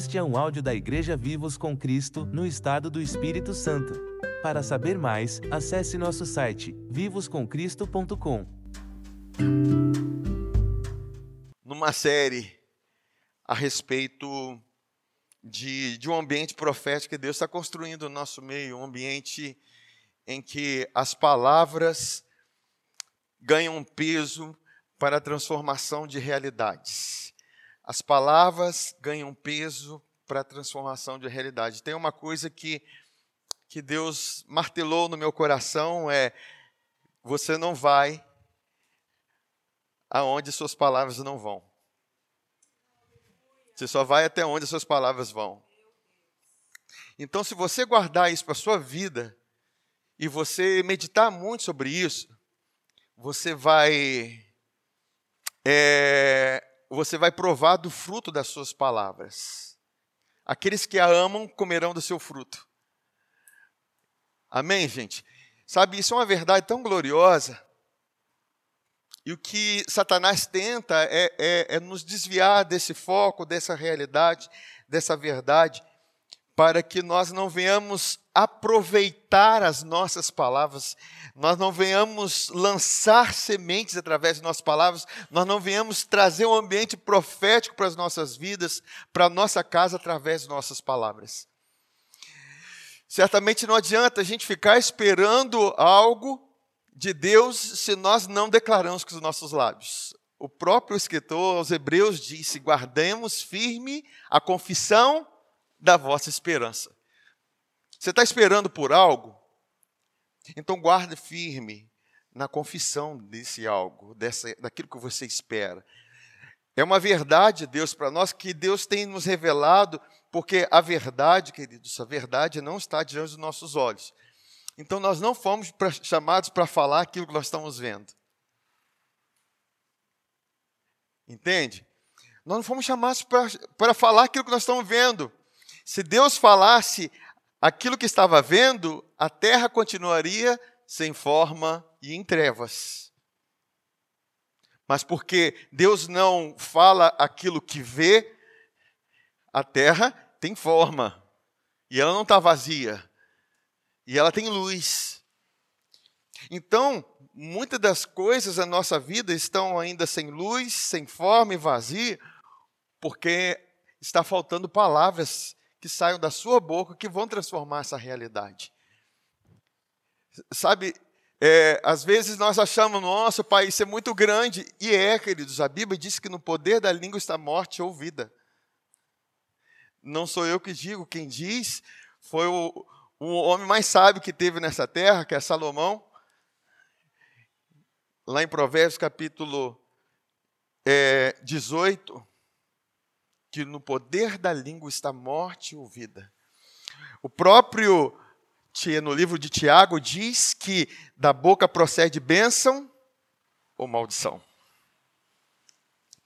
Este é um áudio da Igreja Vivos com Cristo, no estado do Espírito Santo. Para saber mais, acesse nosso site vivoscomcristo.com. Numa série a respeito de, de um ambiente profético que Deus está construindo no nosso meio, um ambiente em que as palavras ganham peso para a transformação de realidades. As palavras ganham peso para a transformação de realidade. Tem uma coisa que, que Deus martelou no meu coração é você não vai aonde suas palavras não vão. Você só vai até onde suas palavras vão. Então, se você guardar isso para a sua vida e você meditar muito sobre isso, você vai é, você vai provar do fruto das suas palavras. Aqueles que a amam comerão do seu fruto. Amém, gente? Sabe, isso é uma verdade tão gloriosa. E o que Satanás tenta é, é, é nos desviar desse foco, dessa realidade, dessa verdade, para que nós não venhamos aproveitar as nossas palavras, nós não venhamos lançar sementes através de nossas palavras, nós não venhamos trazer um ambiente profético para as nossas vidas, para a nossa casa através de nossas palavras. Certamente não adianta a gente ficar esperando algo de Deus se nós não declaramos com os nossos lábios. O próprio escritor aos Hebreus disse: guardemos firme a confissão da vossa esperança. Você está esperando por algo? Então guarde firme na confissão desse algo, dessa, daquilo que você espera. É uma verdade, Deus, para nós, que Deus tem nos revelado, porque a verdade, queridos, a verdade não está diante dos nossos olhos. Então nós não fomos pra, chamados para falar aquilo que nós estamos vendo. Entende? Nós não fomos chamados para falar aquilo que nós estamos vendo. Se Deus falasse aquilo que estava vendo, a terra continuaria sem forma e em trevas. Mas porque Deus não fala aquilo que vê, a terra tem forma. E ela não está vazia. E ela tem luz. Então, muitas das coisas da nossa vida estão ainda sem luz, sem forma e vazia, porque está faltando palavras que saiam da sua boca que vão transformar essa realidade. Sabe, é, às vezes nós achamos, nosso Pai, isso é muito grande. E é, queridos, a Bíblia diz que no poder da língua está morte ou vida. Não sou eu que digo, quem diz foi o, o homem mais sábio que teve nessa terra, que é Salomão. Lá em Provérbios capítulo é, 18, que no poder da língua está morte ou vida. O próprio no livro de Tiago diz que da boca procede bênção ou maldição.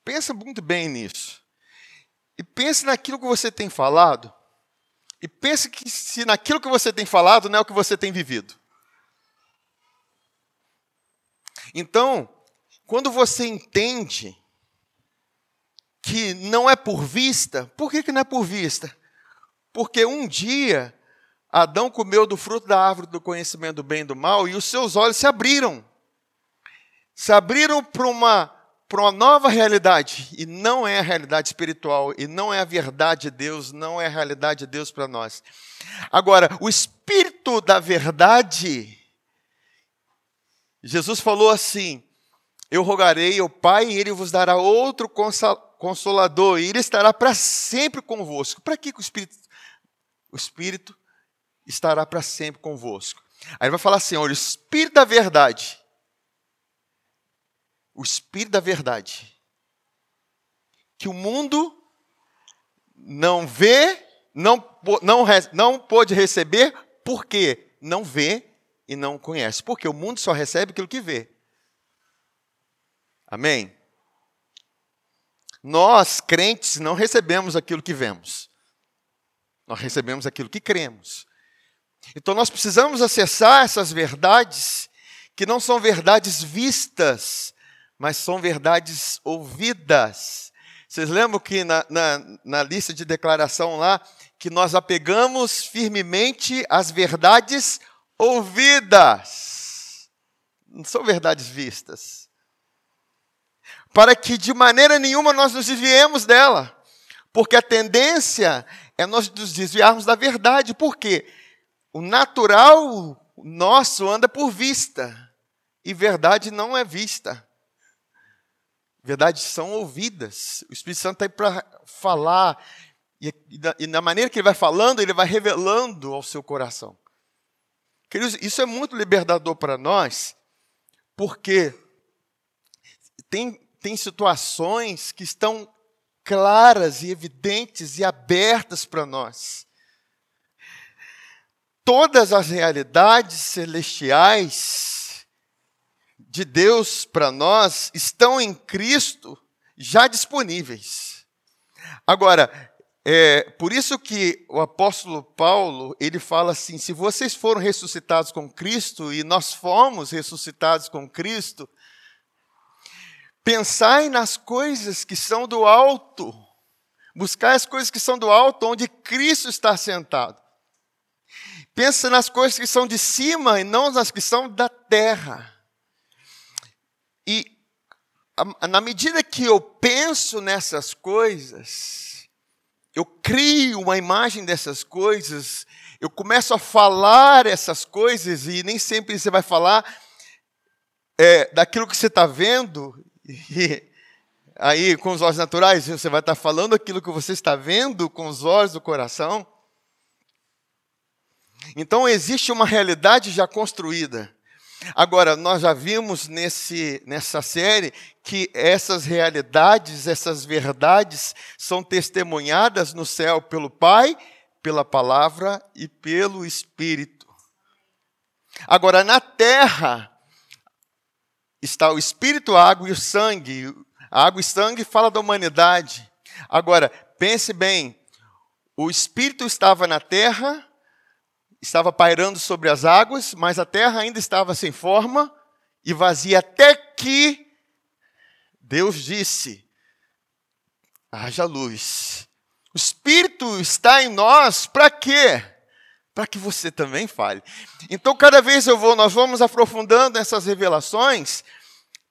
Pensa muito bem nisso. E pense naquilo que você tem falado. E pense que se naquilo que você tem falado não é o que você tem vivido. Então, quando você entende que não é por vista, por que, que não é por vista? Porque um dia Adão comeu do fruto da árvore do conhecimento do bem e do mal e os seus olhos se abriram. Se abriram para uma, para uma nova realidade. E não é a realidade espiritual, e não é a verdade de Deus, não é a realidade de Deus para nós. Agora, o espírito da verdade, Jesus falou assim: Eu rogarei ao Pai e ele vos dará outro consolador, e ele estará para sempre convosco. Para que o Espírito, o Espírito estará para sempre convosco? Aí ele vai falar assim: olha, o Espírito da verdade. O Espírito da verdade. Que o mundo não vê, não, não, não pôde receber, porque não vê e não conhece. Porque o mundo só recebe aquilo que vê. Amém? Nós, crentes, não recebemos aquilo que vemos. Nós recebemos aquilo que cremos. Então nós precisamos acessar essas verdades, que não são verdades vistas, mas são verdades ouvidas. Vocês lembram que na, na, na lista de declaração lá, que nós apegamos firmemente às verdades ouvidas, não são verdades vistas, para que de maneira nenhuma nós nos desviemos dela, porque a tendência é nós nos desviarmos da verdade, porque o natural nosso anda por vista, e verdade não é vista. Verdades são ouvidas. O Espírito Santo está aí para falar. E, e, na maneira que ele vai falando, ele vai revelando ao seu coração. Queridos, isso é muito libertador para nós, porque tem, tem situações que estão claras e evidentes e abertas para nós. Todas as realidades celestiais de Deus para nós estão em Cristo já disponíveis. Agora, é por isso que o apóstolo Paulo, ele fala assim: se vocês foram ressuscitados com Cristo e nós fomos ressuscitados com Cristo, pensai nas coisas que são do alto, buscai as coisas que são do alto, onde Cristo está sentado. Pensa nas coisas que são de cima e não nas que são da terra. E na medida que eu penso nessas coisas, eu crio uma imagem dessas coisas, eu começo a falar essas coisas, e nem sempre você vai falar é, daquilo que você está vendo, e aí com os olhos naturais, você vai estar falando aquilo que você está vendo com os olhos do coração. Então existe uma realidade já construída. Agora, nós já vimos nesse, nessa série que essas realidades, essas verdades são testemunhadas no céu pelo Pai, pela palavra e pelo Espírito. Agora, na terra está o Espírito, a água e o sangue. A água e sangue fala da humanidade. Agora, pense bem: o Espírito estava na terra, estava pairando sobre as águas, mas a terra ainda estava sem forma e vazia, até que Deus disse: haja luz. O Espírito está em nós para quê? Para que você também fale. Então, cada vez eu vou, nós vamos aprofundando essas revelações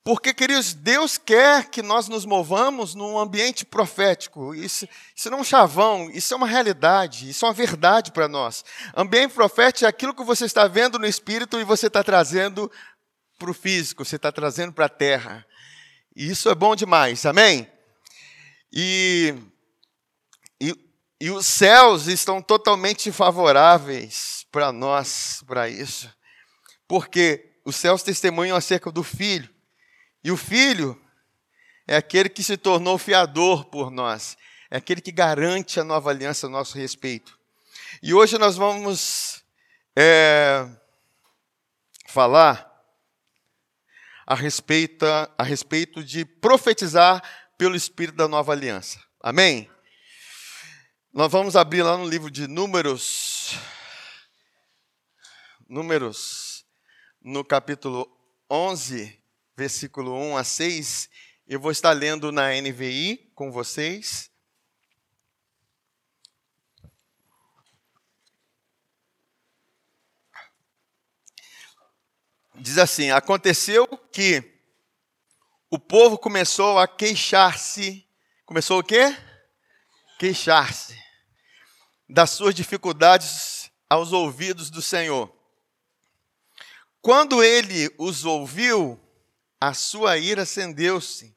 porque, queridos, Deus quer que nós nos movamos num ambiente profético. Isso, isso não é um chavão, isso é uma realidade, isso é uma verdade para nós. Ambiente profético é aquilo que você está vendo no espírito e você está trazendo para o físico, você está trazendo para a terra. E isso é bom demais, amém? E, e, os céus estão totalmente favoráveis para nós, para isso. Porque os céus testemunham acerca do Filho. E o filho é aquele que se tornou fiador por nós, é aquele que garante a nova aliança a nosso respeito. E hoje nós vamos é, falar a respeito, a respeito de profetizar pelo Espírito da nova aliança. Amém? Nós vamos abrir lá no livro de Números, Números, no capítulo 11, versículo 1 a 6. Eu vou estar lendo na NVI com vocês. Diz assim: Aconteceu que o povo começou a queixar-se. Começou o quê? Queixar-se das suas dificuldades aos ouvidos do Senhor. Quando ele os ouviu, a sua ira acendeu-se,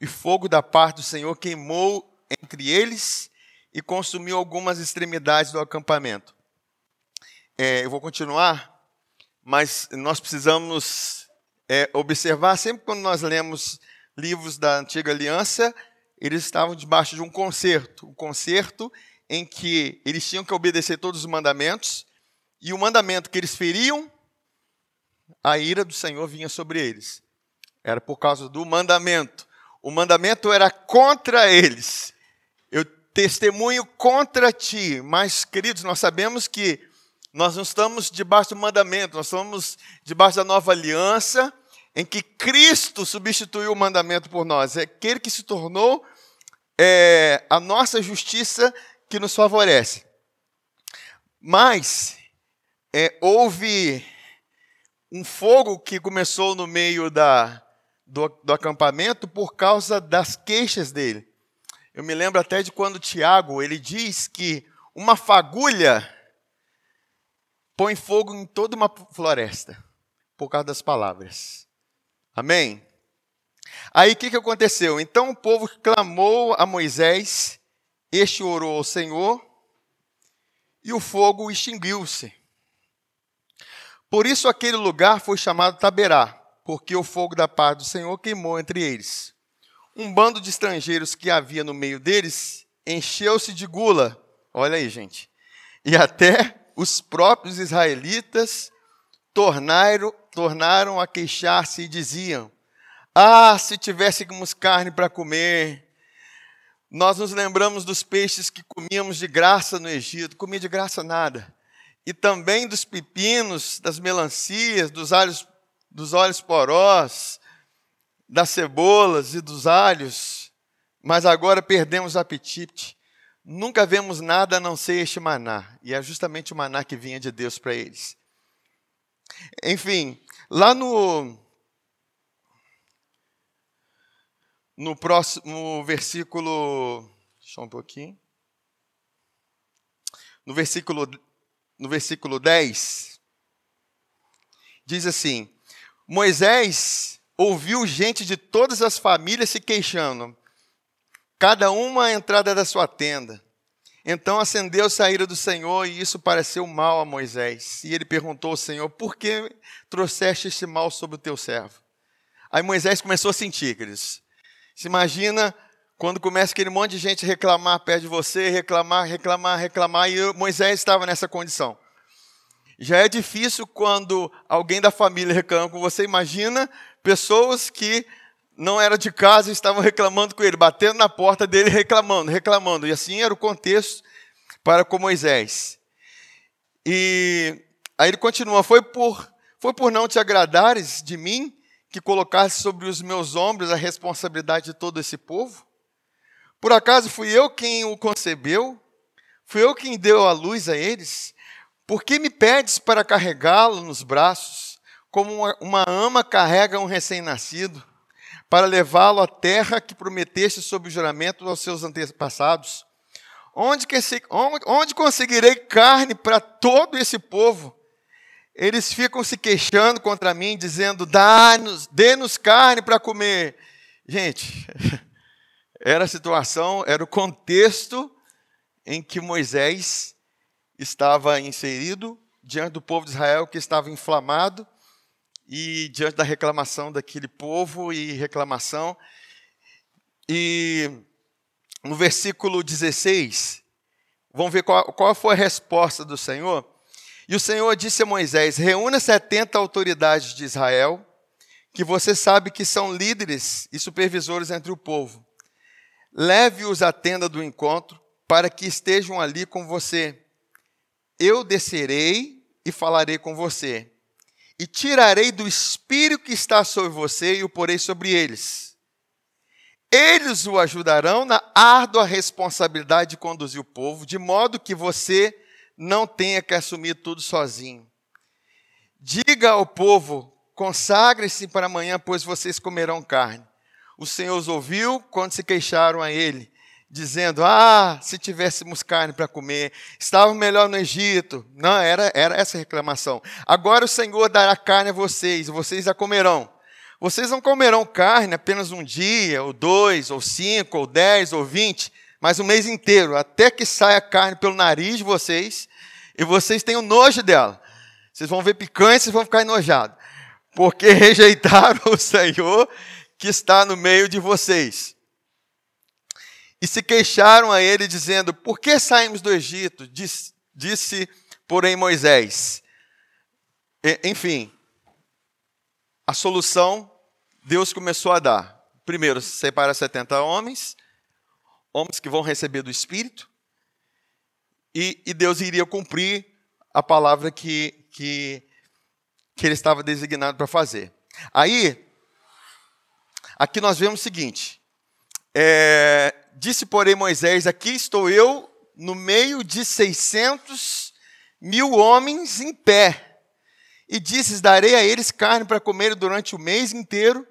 e fogo da parte do Senhor queimou entre eles e consumiu algumas extremidades do acampamento. É, eu vou continuar, mas nós precisamos é, observar, sempre quando nós lemos livros da Antiga Aliança, eles estavam debaixo de um concerto, um concerto em que eles tinham que obedecer todos os mandamentos, e o mandamento que eles feriam, a ira do Senhor vinha sobre eles. Era por causa do mandamento. O mandamento era contra eles. Eu testemunho contra ti. Mas, queridos, nós sabemos que nós não estamos debaixo do mandamento, nós estamos debaixo da nova aliança, em que Cristo substituiu o mandamento por nós. É aquele que se tornou é a nossa justiça que nos favorece. Mas é, houve um fogo que começou no meio da, do, do acampamento por causa das queixas dele. Eu me lembro até de quando Tiago ele diz que uma fagulha põe fogo em toda uma floresta por causa das palavras. Amém? Aí o que, que aconteceu? Então o povo clamou a Moisés, este orou ao Senhor, e o fogo extinguiu-se. Por isso aquele lugar foi chamado Taberá, porque o fogo da paz do Senhor queimou entre eles. Um bando de estrangeiros que havia no meio deles encheu-se de gula. Olha aí, gente. E até os próprios israelitas tornaram, tornaram a queixar-se e diziam: Ah, se tivéssemos carne para comer. Nós nos lembramos dos peixes que comíamos de graça no Egito, comia de graça nada e também dos pepinos, das melancias, dos alhos, dos olhos porós, das cebolas e dos alhos, mas agora perdemos o apetite. Nunca vemos nada a não ser este maná, e é justamente o maná que vinha de Deus para eles. Enfim, lá no no próximo versículo, deixa um pouquinho. No versículo no versículo 10, diz assim: Moisés ouviu gente de todas as famílias se queixando, cada uma à entrada da sua tenda. Então acendeu a ira do Senhor e isso pareceu mal a Moisés. E ele perguntou ao Senhor: Por que trouxeste este mal sobre o teu servo? Aí Moisés começou a sentir, queridos. Se imagina quando começa aquele monte de gente reclamar perto de você, reclamar, reclamar, reclamar, e Moisés estava nessa condição. Já é difícil quando alguém da família reclama com você. Imagina pessoas que não eram de casa e estavam reclamando com ele, batendo na porta dele, reclamando, reclamando. E assim era o contexto para com Moisés. E aí ele continua: Foi por, foi por não te agradares de mim que colocaste sobre os meus ombros a responsabilidade de todo esse povo? Por acaso fui eu quem o concebeu? Fui eu quem deu a luz a eles? Por que me pedes para carregá-lo nos braços, como uma, uma ama carrega um recém-nascido, para levá-lo à terra que prometeste sob juramento aos seus antepassados? Onde, que, onde conseguirei carne para todo esse povo? Eles ficam se queixando contra mim, dizendo: dá-nos, dê-nos carne para comer. Gente, era a situação, era o contexto em que Moisés estava inserido diante do povo de Israel que estava inflamado e diante da reclamação daquele povo e reclamação. E no versículo 16, vamos ver qual, qual foi a resposta do Senhor. E o Senhor disse a Moisés: Reúna 70 autoridades de Israel, que você sabe que são líderes e supervisores entre o povo leve-os à tenda do encontro, para que estejam ali com você. Eu descerei e falarei com você, e tirarei do espírito que está sobre você e o porei sobre eles. Eles o ajudarão na árdua responsabilidade de conduzir o povo, de modo que você não tenha que assumir tudo sozinho. Diga ao povo: consagre-se para amanhã, pois vocês comerão carne o Senhor os ouviu quando se queixaram a ele, dizendo: Ah, se tivéssemos carne para comer, estava melhor no Egito. Não, era, era essa reclamação. Agora o Senhor dará carne a vocês, vocês a comerão. Vocês não comerão carne apenas um dia, ou dois, ou cinco, ou dez, ou vinte, mas o um mês inteiro, até que saia carne pelo nariz de vocês, e vocês tenham nojo dela. Vocês vão ver picanha e vão ficar enojados, porque rejeitaram o Senhor que está no meio de vocês. E se queixaram a ele, dizendo: Por que saímos do Egito? Disse, disse porém, Moisés. E, enfim, a solução Deus começou a dar. Primeiro, separa 70 homens, homens que vão receber do Espírito, e, e Deus iria cumprir a palavra que, que, que ele estava designado para fazer. Aí, Aqui nós vemos o seguinte: é, disse, porém, Moisés: Aqui estou eu no meio de seiscentos mil homens em pé. E disse: Darei a eles carne para comer durante o mês inteiro.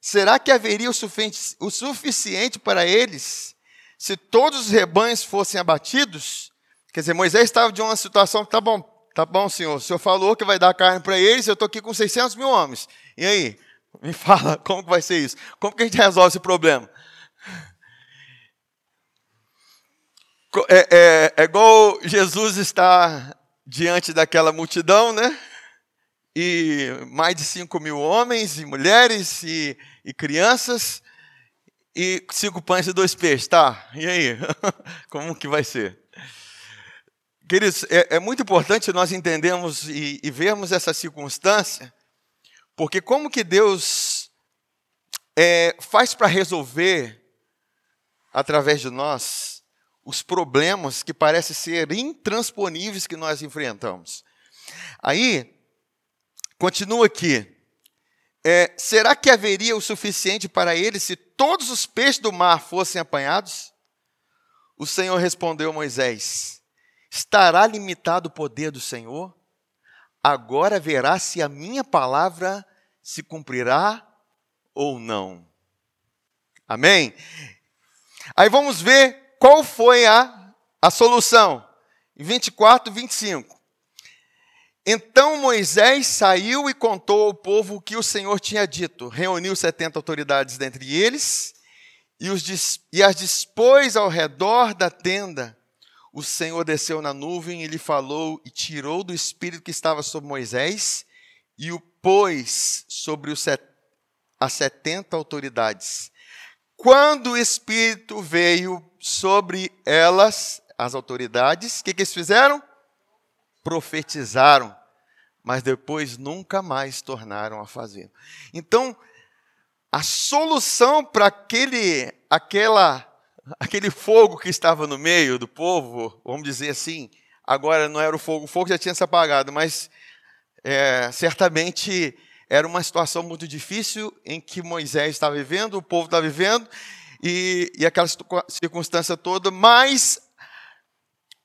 Será que haveria o suficiente para eles se todos os rebanhos fossem abatidos? Quer dizer, Moisés estava de uma situação que tá bom, tá bom, senhor. O senhor falou que vai dar carne para eles. Eu estou aqui com 600 mil homens. E aí? Me fala, como que vai ser isso? Como que a gente resolve esse problema? É, é, é igual Jesus está diante daquela multidão, né? E mais de 5 mil homens e mulheres e, e crianças e cinco pães e dois peixes, tá? E aí? Como que vai ser? Queridos, é, é muito importante nós entendermos e, e vermos essa circunstância, porque como que Deus é, faz para resolver, através de nós, os problemas que parecem ser intransponíveis que nós enfrentamos. Aí, continua aqui. É, será que haveria o suficiente para eles se todos os peixes do mar fossem apanhados? O Senhor respondeu a Moisés: Estará limitado o poder do Senhor? Agora verá se a minha palavra se cumprirá ou não. Amém? Aí vamos ver qual foi a, a solução. 24, 25. Então Moisés saiu e contou ao povo o que o Senhor tinha dito. Reuniu setenta autoridades dentre eles e, os, e as dispôs ao redor da tenda. O Senhor desceu na nuvem e lhe falou e tirou do espírito que estava sobre Moisés e o pôs sobre os set, as setenta autoridades. Quando o espírito veio sobre elas, as autoridades, o que, que eles fizeram? Profetizaram mas depois nunca mais tornaram a fazer. Então, a solução para aquele, aquela, aquele fogo que estava no meio do povo, vamos dizer assim, agora não era o fogo, o fogo já tinha se apagado, mas é, certamente era uma situação muito difícil em que Moisés estava vivendo, o povo estava vivendo, e, e aquela circunstância toda, mas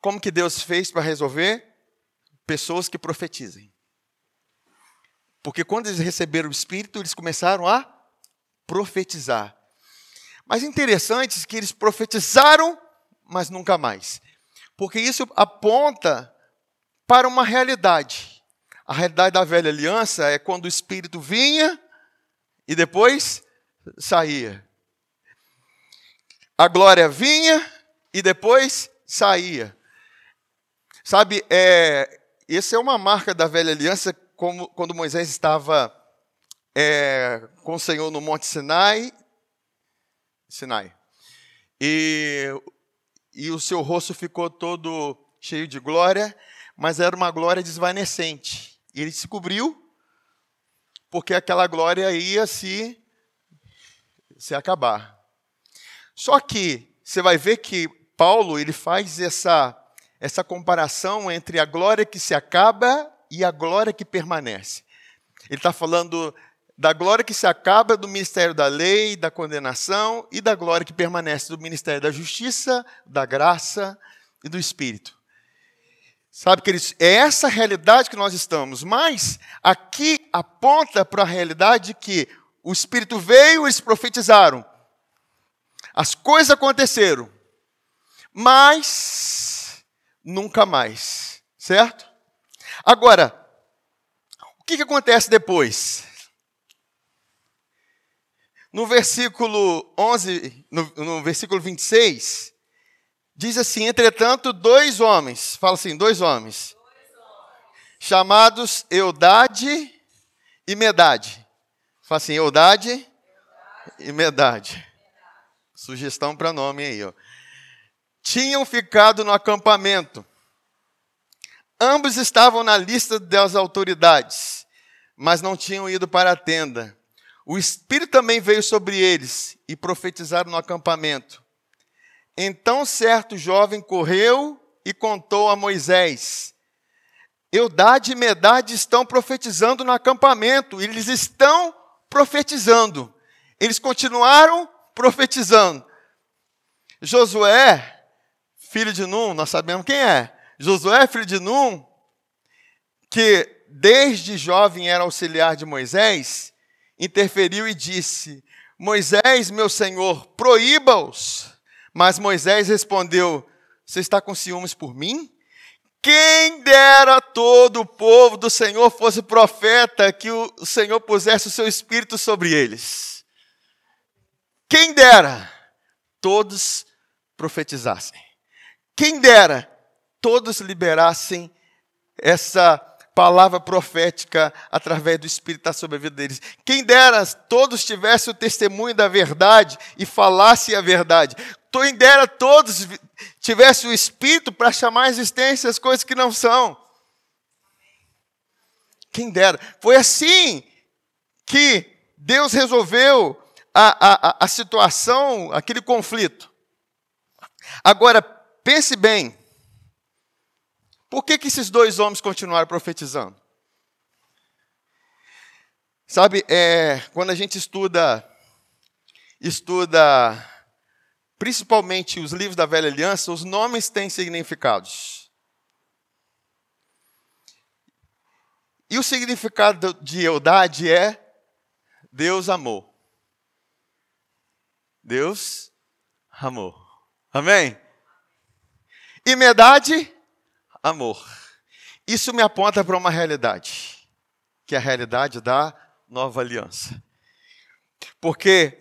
como que Deus fez para resolver? Pessoas que profetizem. Porque quando eles receberam o Espírito, eles começaram a profetizar. Mas interessante é que eles profetizaram, mas nunca mais. Porque isso aponta para uma realidade. A realidade da velha aliança é quando o Espírito vinha e depois saía. A glória vinha e depois saía. Sabe, é, essa é uma marca da velha aliança como, quando Moisés estava é, com o Senhor no Monte Sinai, Sinai, e, e o seu rosto ficou todo cheio de glória, mas era uma glória desvanecente. E ele se cobriu, porque aquela glória ia se, se acabar. Só que você vai ver que Paulo ele faz essa, essa comparação entre a glória que se acaba e a glória que permanece. Ele está falando da glória que se acaba do ministério da lei, da condenação, e da glória que permanece do ministério da justiça, da graça e do Espírito. Sabe, queridos, é essa realidade que nós estamos, mas aqui aponta para a realidade que o Espírito veio, eles profetizaram, as coisas aconteceram, mas nunca mais, certo? Agora, o que, que acontece depois? No versículo 11, no, no versículo 26, diz assim: Entretanto, dois homens, fala assim, dois homens, chamados Eudade e Medade. Fala assim, Eudade, e Medade. Sugestão para nome aí, ó. Tinham ficado no acampamento Ambos estavam na lista das autoridades, mas não tinham ido para a tenda. O Espírito também veio sobre eles e profetizaram no acampamento. Então certo jovem correu e contou a Moisés: Eudade e Medade estão profetizando no acampamento. Eles estão profetizando. Eles continuaram profetizando. Josué, filho de Num, nós sabemos quem é. Josué, filho de Num, que desde jovem era auxiliar de Moisés, interferiu e disse: Moisés, meu senhor, proíba-os. Mas Moisés respondeu: Você está com ciúmes por mim? Quem dera todo o povo do Senhor fosse profeta, que o Senhor pusesse o seu espírito sobre eles. Quem dera todos profetizassem. Quem dera todos liberassem essa palavra profética através do Espírito estar sobre a vida deles. Quem dera todos tivessem o testemunho da verdade e falassem a verdade. Quem dera todos tivessem o Espírito para chamar a existência as coisas que não são. Quem dera. Foi assim que Deus resolveu a, a, a situação, aquele conflito. Agora, pense bem. Por que, que esses dois homens continuaram profetizando? Sabe, é, quando a gente estuda, estuda principalmente os livros da Velha Aliança, os nomes têm significados. E o significado de Eudade é Deus amou. Deus amou. Amém? E Medade amor. Isso me aponta para uma realidade, que é a realidade da nova aliança. Porque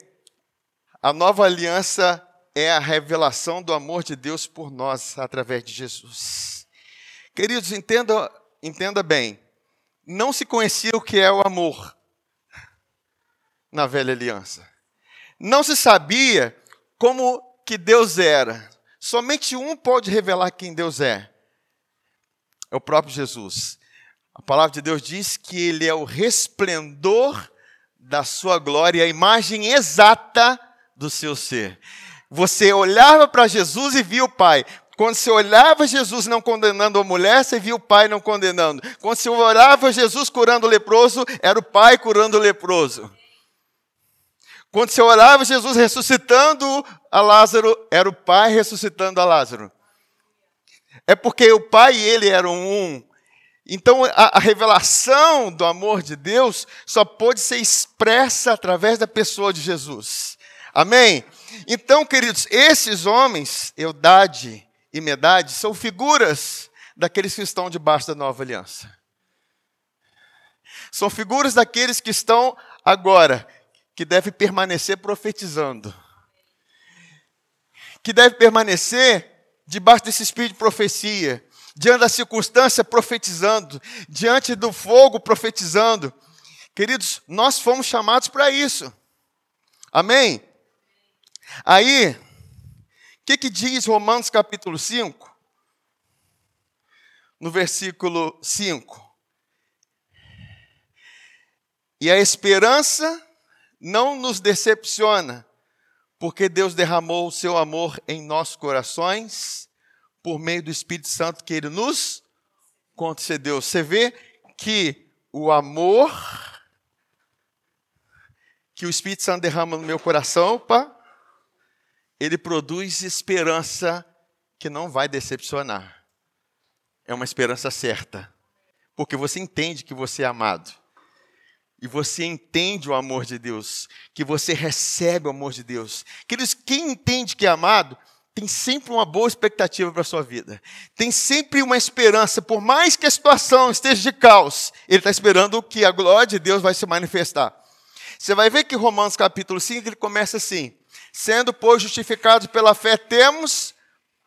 a nova aliança é a revelação do amor de Deus por nós através de Jesus. Queridos, entenda, entenda bem. Não se conhecia o que é o amor na velha aliança. Não se sabia como que Deus era. Somente um pode revelar quem Deus é é o próprio Jesus. A palavra de Deus diz que ele é o resplendor da sua glória, a imagem exata do seu ser. Você olhava para Jesus e via o Pai. Quando você olhava Jesus não condenando a mulher, você via o Pai não condenando. Quando você orava Jesus curando o leproso, era o Pai curando o leproso. Quando você orava Jesus ressuscitando a Lázaro, era o Pai ressuscitando a Lázaro. É porque o Pai e ele eram um. Então, a, a, revelação do amor de Deus só pode ser expressa através da pessoa de Jesus. Amém? Então, queridos, esses homens, Eudade e Medade, são figuras daqueles que estão debaixo da nova aliança. São figuras daqueles que estão agora, que devem permanecer profetizando. Que devem permanecer debaixo desse espírito de profecia, diante da circunstância profetizando, diante do fogo profetizando. Queridos, nós fomos chamados para isso. Amém? Aí, o que, que diz Romanos capítulo 5? No versículo 5. E a esperança não nos decepciona, porque Deus derramou o seu amor em nossos corações por meio do Espírito Santo que ele nos concedeu. Você vê que o amor que o Espírito Santo derrama no meu coração, opa, ele produz esperança que não vai decepcionar. É uma esperança certa. Porque você entende que você é amado e você entende o amor de Deus, que você recebe o amor de Deus. Queridos, quem entende que é amado, tem sempre uma boa expectativa para a sua vida. Tem sempre uma esperança, por mais que a situação esteja de caos, ele está esperando que a glória de Deus vai se manifestar. Você vai ver que Romanos capítulo 5, ele começa assim, sendo, pois, justificados pela fé, temos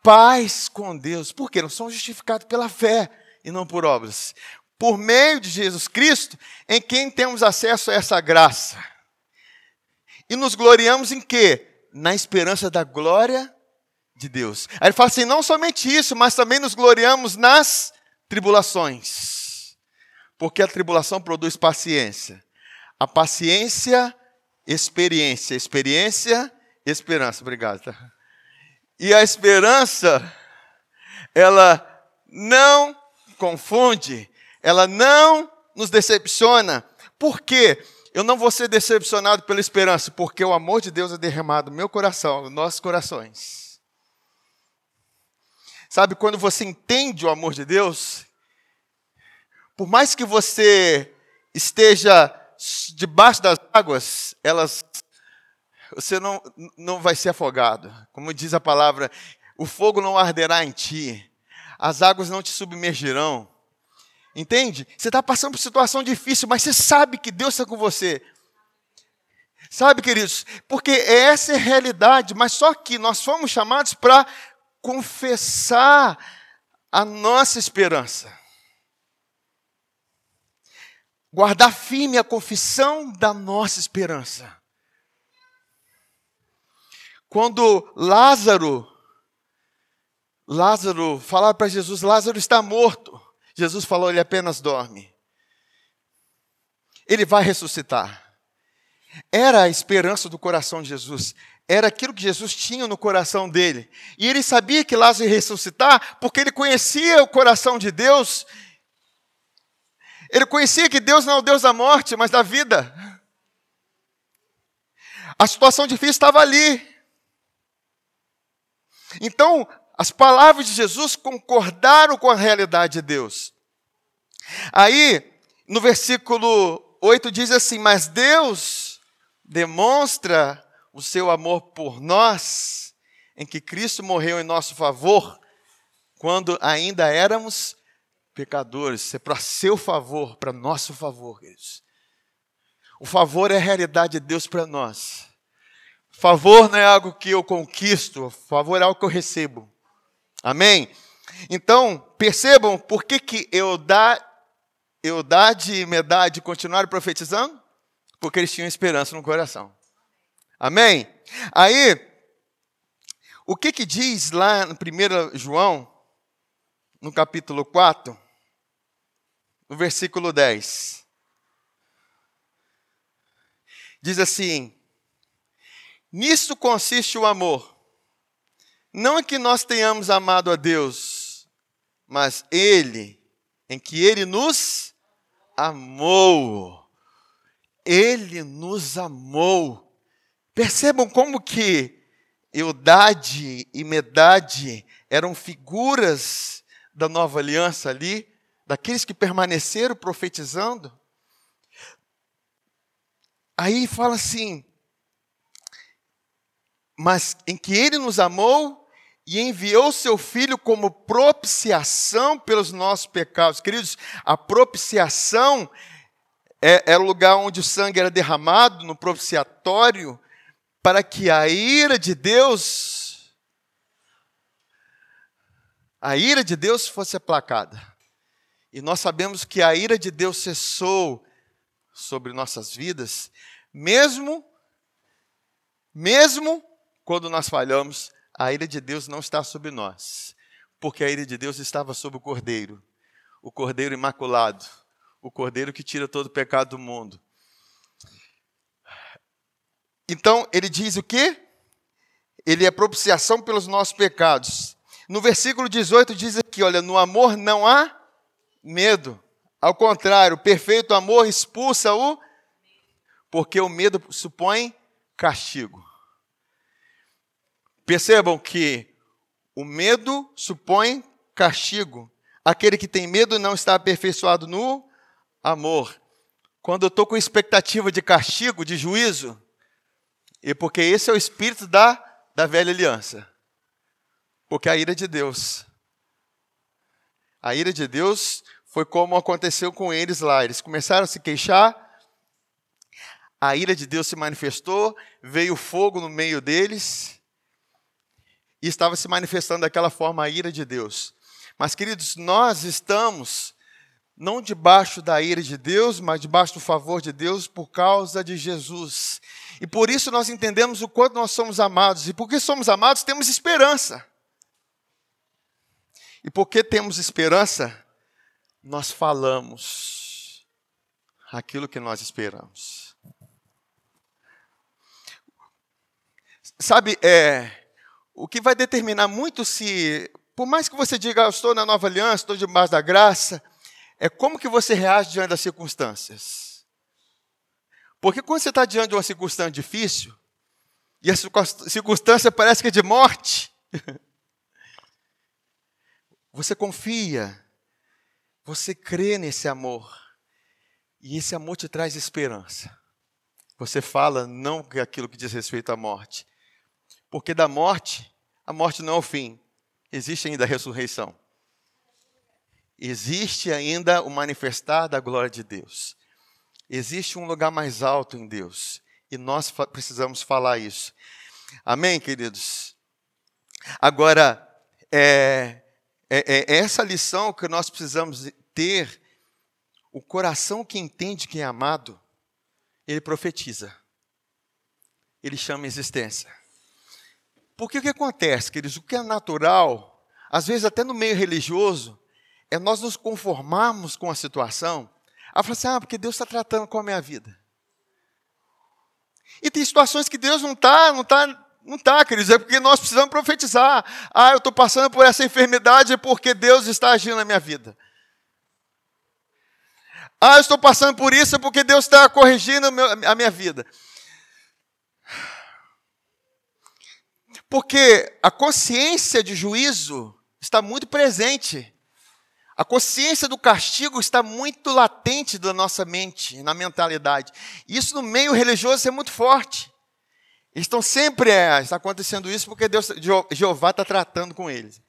paz com Deus. Por quê? Não somos justificados pela fé e não por obras por meio de Jesus Cristo, em quem temos acesso a essa graça. E nos gloriamos em quê? Na esperança da glória de Deus. Aí ele fala assim: não somente isso, mas também nos gloriamos nas tribulações. Porque a tribulação produz paciência. A paciência, experiência. Experiência, esperança. Obrigado. Tá? E a esperança, ela não confunde ela não nos decepciona. Por quê? Eu não vou ser decepcionado pela esperança, porque o amor de Deus é derramado no meu coração, nos nossos corações. Sabe, quando você entende o amor de Deus, por mais que você esteja debaixo das águas, elas você não, não vai ser afogado. Como diz a palavra, o fogo não arderá em ti, as águas não te submergirão. Entende? Você está passando por situação difícil, mas você sabe que Deus está com você. Sabe, queridos? Porque essa é a realidade, mas só que nós fomos chamados para confessar a nossa esperança. Guardar firme a confissão da nossa esperança. Quando Lázaro, Lázaro falava para Jesus: Lázaro está morto. Jesus falou: ele apenas dorme. Ele vai ressuscitar. Era a esperança do coração de Jesus. Era aquilo que Jesus tinha no coração dele. E ele sabia que Lázaro ia ressuscitar porque ele conhecia o coração de Deus. Ele conhecia que Deus não é o Deus da morte, mas da vida. A situação difícil estava ali. Então, as palavras de Jesus concordaram com a realidade de Deus. Aí, no versículo 8 diz assim: Mas Deus demonstra o seu amor por nós, em que Cristo morreu em nosso favor, quando ainda éramos pecadores. É para seu favor, para nosso favor, queridos. O favor é a realidade de Deus para nós. Favor não é algo que eu conquisto, favor é algo que eu recebo. Amém? Então, percebam por que, que Eudade, Eudade e Medade continuaram profetizando? Porque eles tinham esperança no coração. Amém? Aí, o que que diz lá no 1 João, no capítulo 4, no versículo 10? Diz assim: Nisto consiste o amor. Não é que nós tenhamos amado a Deus, mas Ele, em que Ele nos amou. Ele nos amou. Percebam como que Eudade e Medade eram figuras da nova aliança ali, daqueles que permaneceram profetizando. Aí fala assim: mas em que ele nos amou e enviou seu filho como propiciação pelos nossos pecados. Queridos, a propiciação é, é o lugar onde o sangue era derramado no propiciatório para que a ira de Deus a ira de Deus fosse aplacada. E nós sabemos que a ira de Deus cessou sobre nossas vidas, mesmo mesmo quando nós falhamos, a ira de Deus não está sobre nós, porque a ira de Deus estava sobre o Cordeiro, o Cordeiro imaculado, o Cordeiro que tira todo o pecado do mundo. Então, ele diz o quê? Ele é propiciação pelos nossos pecados. No versículo 18 diz aqui, olha, no amor não há medo. Ao contrário, o perfeito amor expulsa o porque o medo supõe castigo. Percebam que o medo supõe castigo. Aquele que tem medo não está aperfeiçoado no amor. Quando eu estou com expectativa de castigo, de juízo, e porque esse é o espírito da, da velha aliança. Porque a ira de Deus. A ira de Deus foi como aconteceu com eles lá. Eles começaram a se queixar, a ira de Deus se manifestou, veio fogo no meio deles, e estava se manifestando daquela forma a ira de Deus. Mas, queridos, nós estamos não debaixo da ira de Deus, mas debaixo do favor de Deus por causa de Jesus. E por isso nós entendemos o quanto nós somos amados. E porque somos amados, temos esperança. E porque temos esperança, nós falamos aquilo que nós esperamos. Sabe, é, o que vai determinar muito se, por mais que você diga, eu estou na nova aliança, estou debaixo da graça, é como que você reage diante das circunstâncias. Porque quando você está diante de uma circunstância difícil, e a circunstância parece que é de morte, você confia, você crê nesse amor, e esse amor te traz esperança. Você fala não aquilo que diz respeito à morte, porque da morte, a morte não é o fim, existe ainda a ressurreição. Existe ainda o manifestar da glória de Deus. Existe um lugar mais alto em Deus. E nós precisamos falar isso. Amém, queridos? Agora, é, é, é essa lição que nós precisamos ter. O coração que entende quem é amado, ele profetiza. Ele chama existência. Porque o que acontece, queridos? O que é natural, às vezes até no meio religioso, é nós nos conformarmos com a situação. A falar assim, ah, porque Deus está tratando com a minha vida. E tem situações que Deus não está, não está, não está, queridos, é porque nós precisamos profetizar. Ah, eu estou passando por essa enfermidade porque Deus está agindo na minha vida. Ah, eu estou passando por isso porque Deus está corrigindo a minha vida. Porque a consciência de juízo está muito presente. A consciência do castigo está muito latente da nossa mente, na mentalidade. Isso no meio religioso é muito forte. Eles estão sempre, é, está acontecendo isso porque Deus, Jeová está tratando com eles.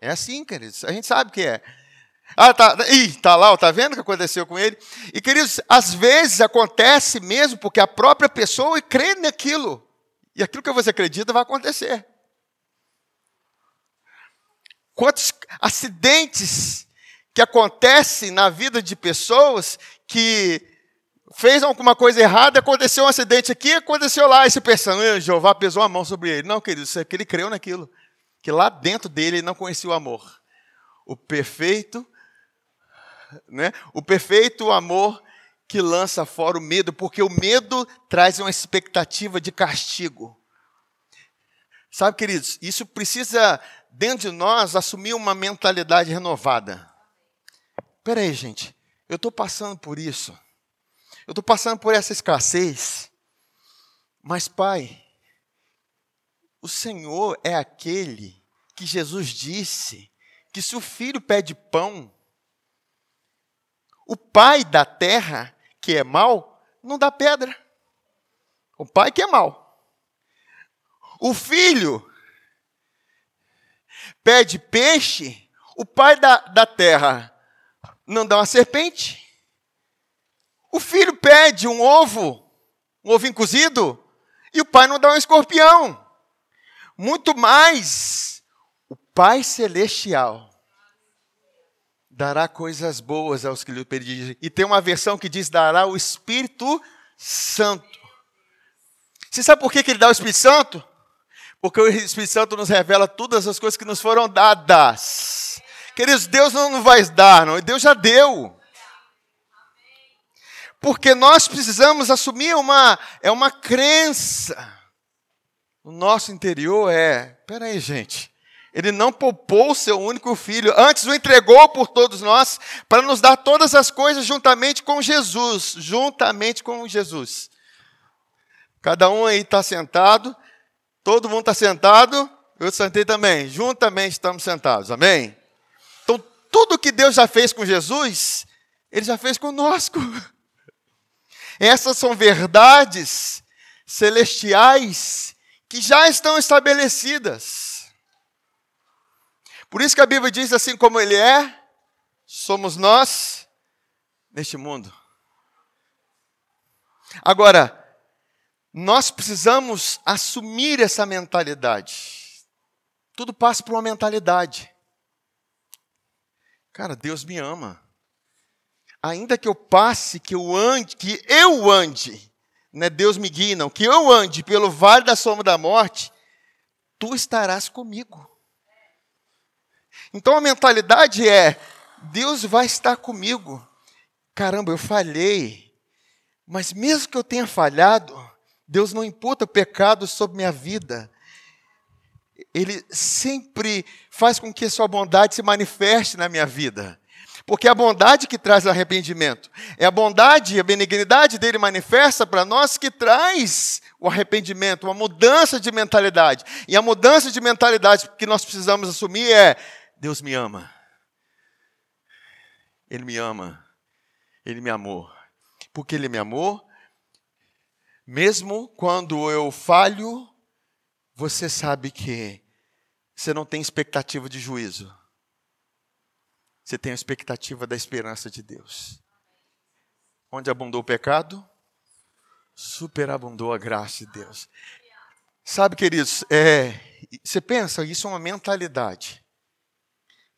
É assim, queridos. A gente sabe que é. Ah, tá, ih, tá lá, tá vendo o que aconteceu com ele? E, queridos, às vezes acontece mesmo porque a própria pessoa crê naquilo. E aquilo que você acredita vai acontecer. Quantos acidentes que acontecem na vida de pessoas que fez alguma coisa errada, aconteceu um acidente aqui, aconteceu lá, e você pensando, Jeová pesou a mão sobre ele. Não, querido, isso é que ele creu naquilo. Que lá dentro dele ele não conhecia o amor. O perfeito, né? O perfeito amor que lança fora o medo, porque o medo traz uma expectativa de castigo. Sabe, queridos, isso precisa, dentro de nós, assumir uma mentalidade renovada. Espera aí, gente, eu estou passando por isso. Eu estou passando por essa escassez. Mas, Pai, o Senhor é aquele que Jesus disse que se o filho pede pão, o pai da terra que é mal, não dá pedra. O pai que é mal. O filho pede peixe, o pai da, da terra não dá uma serpente. O filho pede um ovo, um ovo cozido, e o pai não dá um escorpião. Muito mais, o Pai Celestial dará coisas boas aos que lhe pedirem. E tem uma versão que diz: dará o Espírito Santo. Você sabe por que, que ele dá o Espírito Santo? Porque o Espírito Santo nos revela todas as coisas que nos foram dadas. Queridos, Deus não vai dar, não, Deus já deu. Porque nós precisamos assumir uma, é uma crença. O nosso interior é, peraí, gente, ele não poupou o seu único filho, antes o entregou por todos nós, para nos dar todas as coisas juntamente com Jesus. Juntamente com Jesus. Cada um aí está sentado, todo mundo está sentado, eu sentei também, juntamente estamos sentados, amém? Então, tudo que Deus já fez com Jesus, Ele já fez conosco. Essas são verdades celestiais que já estão estabelecidas. Por isso que a Bíblia diz assim como ele é, somos nós neste mundo. Agora, nós precisamos assumir essa mentalidade. Tudo passa por uma mentalidade. Cara, Deus me ama. Ainda que eu passe, que eu ande, que eu ande, né, Deus me guie, não, que eu ande pelo vale da sombra da morte, tu estarás comigo. Então a mentalidade é: Deus vai estar comigo. Caramba, eu falhei. Mas mesmo que eu tenha falhado, Deus não imputa pecado sobre minha vida. Ele sempre faz com que sua bondade se manifeste na minha vida. Porque é a bondade que traz arrependimento. É a bondade e a benignidade dele manifesta para nós que traz o arrependimento, uma mudança de mentalidade. E a mudança de mentalidade que nós precisamos assumir é: Deus me ama. Ele me ama. Ele me amou. Porque Ele me amou, mesmo quando eu falho, você sabe que você não tem expectativa de juízo. Você tem a expectativa da esperança de Deus. Onde abundou o pecado, superabundou a graça de Deus. Sabe, queridos, é, você pensa, isso é uma mentalidade.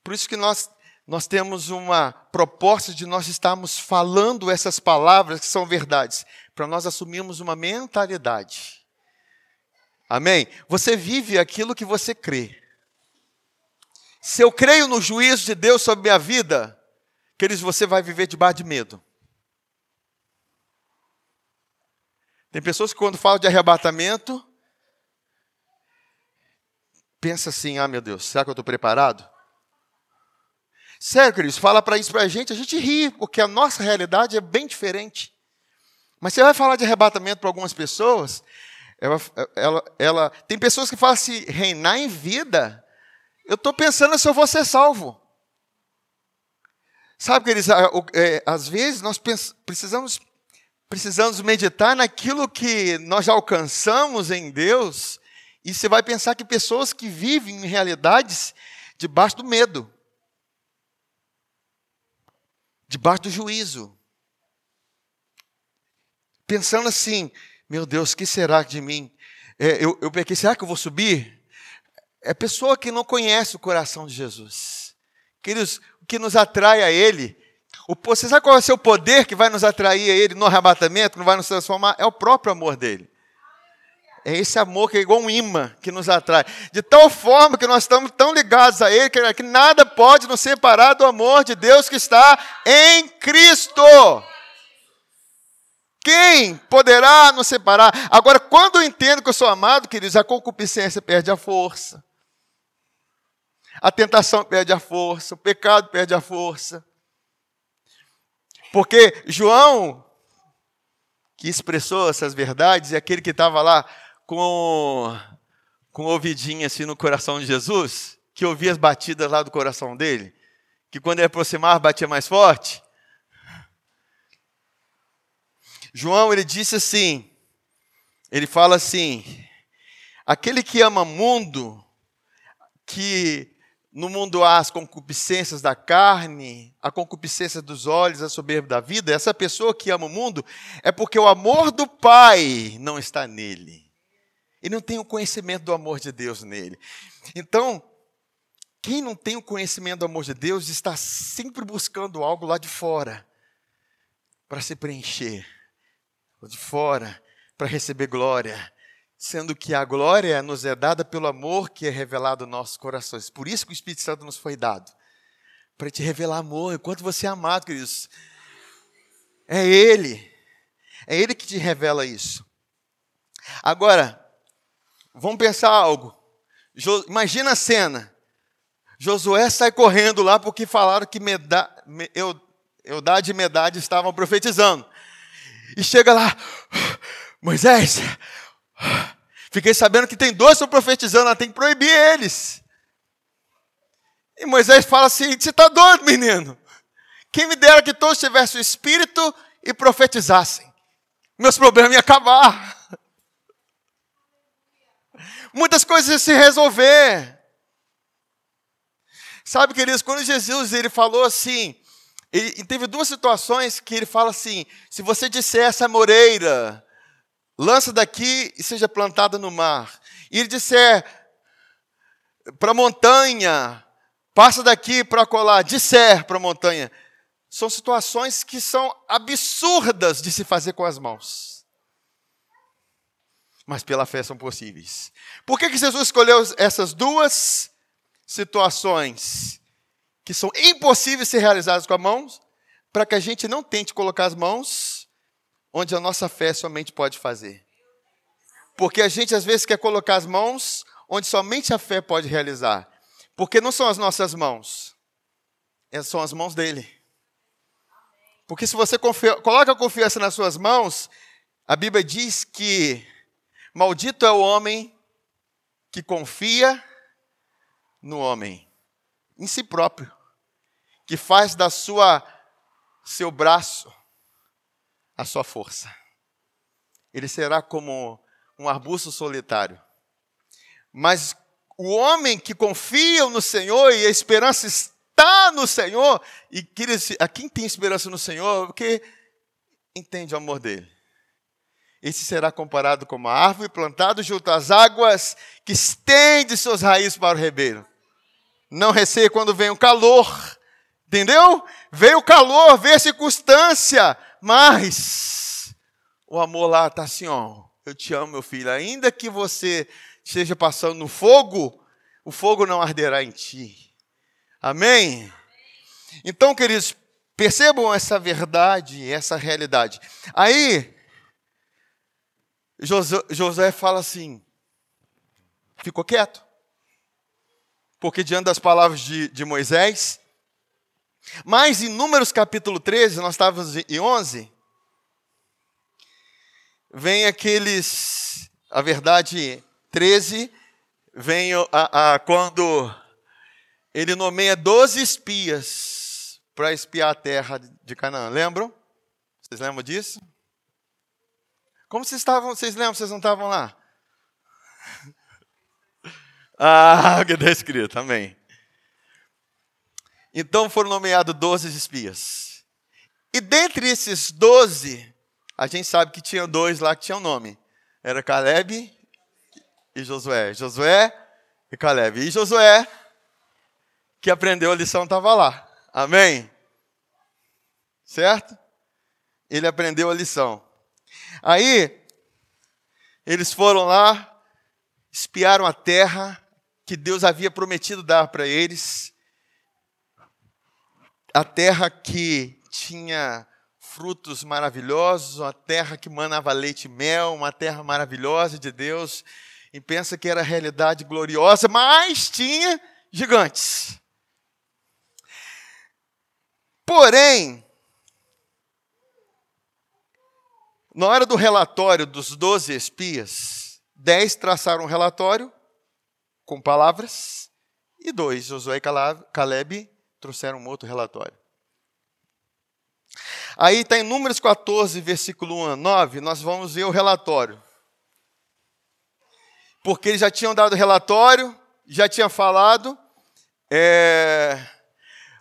Por isso que nós, nós temos uma proposta de nós estarmos falando essas palavras que são verdades, para nós assumirmos uma mentalidade. Amém? Você vive aquilo que você crê. Se eu creio no juízo de Deus sobre minha vida, queridos, você vai viver debaixo de medo. Tem pessoas que quando falam de arrebatamento, pensa assim: ah, meu Deus, será que eu estou preparado? Sério, queridos, fala para isso para a gente, a gente ri, porque a nossa realidade é bem diferente. Mas você vai falar de arrebatamento para algumas pessoas, ela, ela, ela, tem pessoas que falam assim, reinar em vida, eu estou pensando se eu vou ser salvo. Sabe, queridos, é, às vezes nós precisamos, precisamos meditar naquilo que nós alcançamos em Deus, e você vai pensar que pessoas que vivem em realidades debaixo do medo, debaixo do juízo, pensando assim: meu Deus, que será de mim? É, eu, eu pequei, será que eu vou subir? É pessoa que não conhece o coração de Jesus. Queridos, o que nos atrai a Ele, o, você sabe qual é o seu poder que vai nos atrair a Ele no arrebatamento, que não vai nos transformar? É o próprio amor dele. É esse amor que é igual um imã que nos atrai. De tal forma que nós estamos tão ligados a Ele que, nada pode nos separar do amor de Deus que está em Cristo. Quem poderá nos separar? Agora, quando eu entendo que eu sou amado, queridos, a concupiscência perde a força. A tentação perde a força, o pecado perde a força. Porque João, que expressou essas verdades, é aquele que estava lá com, com o ouvidinho assim no coração de Jesus, que ouvia as batidas lá do coração dele, que quando ele aproximava batia mais forte. João, ele disse assim, ele fala assim, aquele que ama mundo, que no mundo há as concupiscências da carne, a concupiscência dos olhos, a soberba da vida, essa pessoa que ama o mundo é porque o amor do Pai não está nele. E não tem o conhecimento do amor de Deus nele. Então, quem não tem o conhecimento do amor de Deus está sempre buscando algo lá de fora para se preencher, lá de fora para receber glória, sendo que a glória nos é dada pelo amor que é revelado nos nossos corações. Por isso que o Espírito Santo nos foi dado para te revelar amor, enquanto você é amado, queridos. É Ele, é Ele que te revela isso. Agora, Vamos pensar algo. Jo, imagina a cena. Josué sai correndo lá porque falaram que Meda, eu, Eudade e Medade estavam profetizando. E chega lá, Moisés, fiquei sabendo que tem dois que estão profetizando, tem que proibir eles. E Moisés fala assim: você está doido, menino? Quem me dera que todos tivessem o espírito e profetizassem. Meus problemas iam acabar muitas coisas se resolver. Sabe, queridos, quando Jesus ele falou assim, ele, teve duas situações que ele fala assim: se você disser essa moreira, lança daqui e seja plantada no mar, e ele disser para a montanha, passa daqui para colar, disser para a montanha, são situações que são absurdas de se fazer com as mãos mas pela fé são possíveis. Por que, que Jesus escolheu essas duas situações que são impossíveis de ser realizadas com as mãos? Para que a gente não tente colocar as mãos onde a nossa fé somente pode fazer. Porque a gente às vezes quer colocar as mãos onde somente a fé pode realizar. Porque não são as nossas mãos, são as mãos dele. Porque se você confia, coloca a confiança nas suas mãos, a Bíblia diz que Maldito é o homem que confia no homem, em si próprio, que faz da sua seu braço a sua força. Ele será como um arbusto solitário. Mas o homem que confia no Senhor e a esperança está no Senhor, e a quem tem esperança no Senhor, porque entende o amor dele. Esse será comparado com uma árvore plantada junto às águas, que estende suas raízes para o ribeiro. Não receia quando vem o calor, entendeu? Veio o calor, veio a circunstância, mas o amor lá está assim, ó. Eu te amo, meu filho. Ainda que você esteja passando no fogo, o fogo não arderá em ti. Amém? Então, queridos, percebam essa verdade, essa realidade. Aí, José, José fala assim: ficou quieto. Porque diante das palavras de, de Moisés, mas em Números capítulo 13, nós estávamos em 11, vem aqueles, a verdade 13, vem a, a, quando ele nomeia 12 espias para espiar a terra de Canaã. Lembram? Vocês lembram disso? Como vocês estavam? Vocês lembram? Vocês não estavam lá? Ah, que está escrito, amém. Então foram nomeados 12 espias. E dentre esses 12, a gente sabe que tinha dois lá que tinham nome. Era Caleb e Josué. Josué e Caleb. E Josué, que aprendeu a lição, estava lá. Amém? Certo? Ele aprendeu a lição. Aí, eles foram lá, espiaram a terra que Deus havia prometido dar para eles. A terra que tinha frutos maravilhosos, uma terra que manava leite e mel, uma terra maravilhosa de Deus e pensa que era realidade gloriosa, mas tinha gigantes. Porém, na hora do relatório dos doze espias, dez traçaram um relatório com palavras e dois, Josué e Caleb, trouxeram um outro relatório. Aí está em Números 14, versículo 1 a 9, nós vamos ver o relatório porque eles já tinham dado relatório, já tinha falado. É,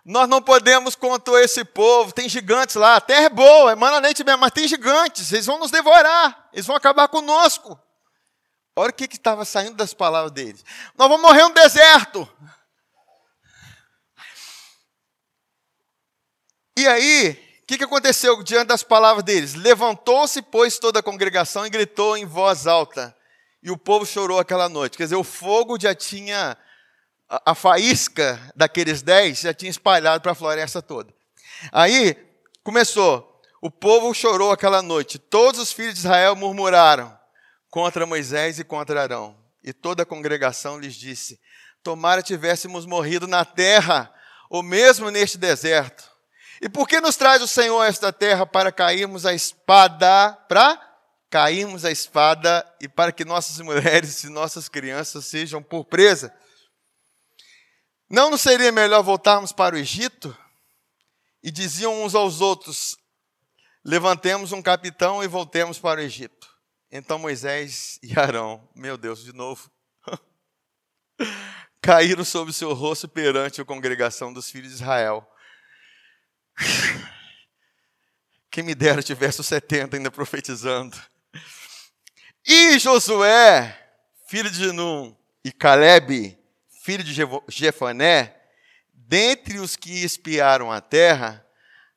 nós não podemos contra esse povo, tem gigantes lá, a terra é boa, é mananente mesmo, mas tem gigantes, eles vão nos devorar, eles vão acabar conosco. Olha o que estava saindo das palavras deles. Nós vamos morrer no deserto. E aí, o que, que aconteceu diante das palavras deles? Levantou-se, pois, toda a congregação e gritou em voz alta: e o povo chorou aquela noite. Quer dizer, o fogo já tinha, a, faísca daqueles dez já tinha espalhado para a floresta toda. Aí começou, o povo chorou aquela noite. Todos os filhos de Israel murmuraram contra Moisés e contra Arão. E toda a congregação lhes disse: Tomara tivéssemos morrido na terra, ou mesmo neste deserto. E por que nos traz o Senhor esta terra para cairmos a espada para cairmos a espada e para que nossas mulheres e nossas crianças sejam por presa. Não nos seria melhor voltarmos para o Egito? E diziam uns aos outros: Levantemos um capitão e voltemos para o Egito. Então Moisés e Arão, meu Deus, de novo, caíram sobre o seu rosto perante a congregação dos filhos de Israel. Quem me dera tivesse os 70 ainda profetizando. E Josué, filho de Nun, e Caleb, filho de Jefané, dentre os que espiaram a terra,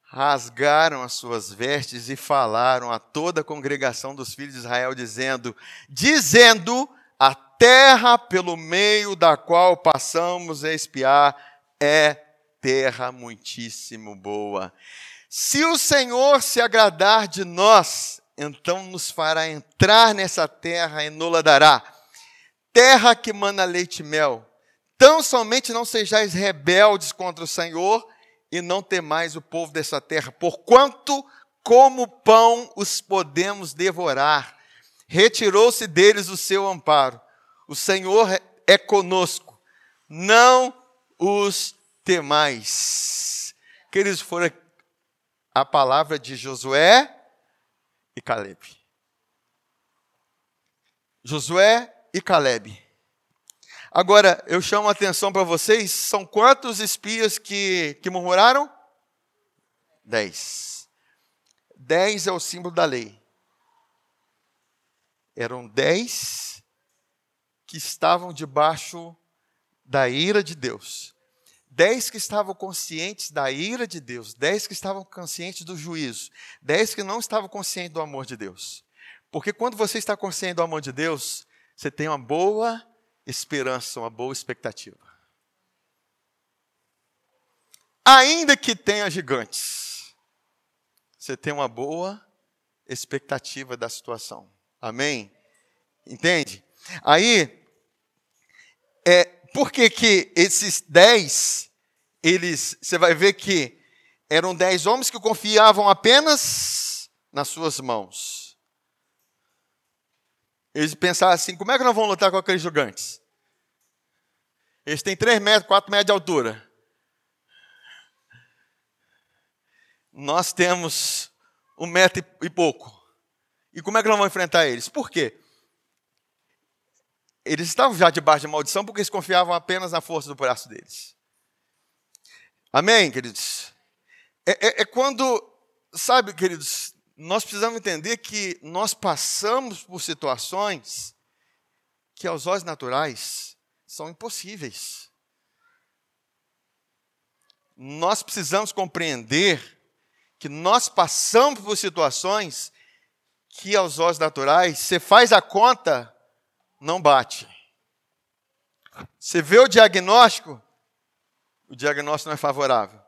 rasgaram as suas vestes e falaram a toda a congregação dos filhos de Israel, dizendo: dizendo, a terra pelo meio da qual passamos a espiar é terra muitíssimo boa. Se o Senhor se agradar de nós, então nos fará entrar nessa terra e nola dará. Terra que mana leite e mel. Tão somente não sejais rebeldes contra o Senhor e não temais o povo dessa terra, porquanto como pão os podemos devorar. Retirou-se deles o seu amparo. O Senhor é conosco. Não os temais. Queridos, foram a palavra de Josué e Caleb. Josué e Caleb. Agora, eu chamo a atenção para vocês: são quantos espias que, que murmuraram? Dez. Dez é o símbolo da lei. Eram dez que estavam debaixo da ira de Deus. Dez que estavam conscientes da ira de Deus, dez que estavam conscientes do juízo, dez que não estavam conscientes do amor de Deus. Porque quando você está consciente do amor de Deus, você tem uma boa esperança, uma boa expectativa. Ainda que tenha gigantes, você tem uma boa expectativa da situação. Amém? Entende? Aí, é, por que, que esses dez, eles, você vai ver que eram dez homens que confiavam apenas nas suas mãos. Eles pensavam assim: como é que nós vamos lutar com aqueles gigantes? Eles têm três metros, quatro metros de altura. Nós temos um metro e pouco. E como é que nós vamos enfrentar eles? Por quê? Eles estavam já debaixo de maldição porque eles confiavam apenas na força do braço deles. Amém, queridos? É, é, é quando, sabe, queridos, nós precisamos entender que nós passamos por situações que aos olhos naturais são impossíveis. Nós precisamos compreender que nós passamos por situações que aos olhos naturais, você faz a conta, não bate. Você vê o diagnóstico, o diagnóstico não é favorável.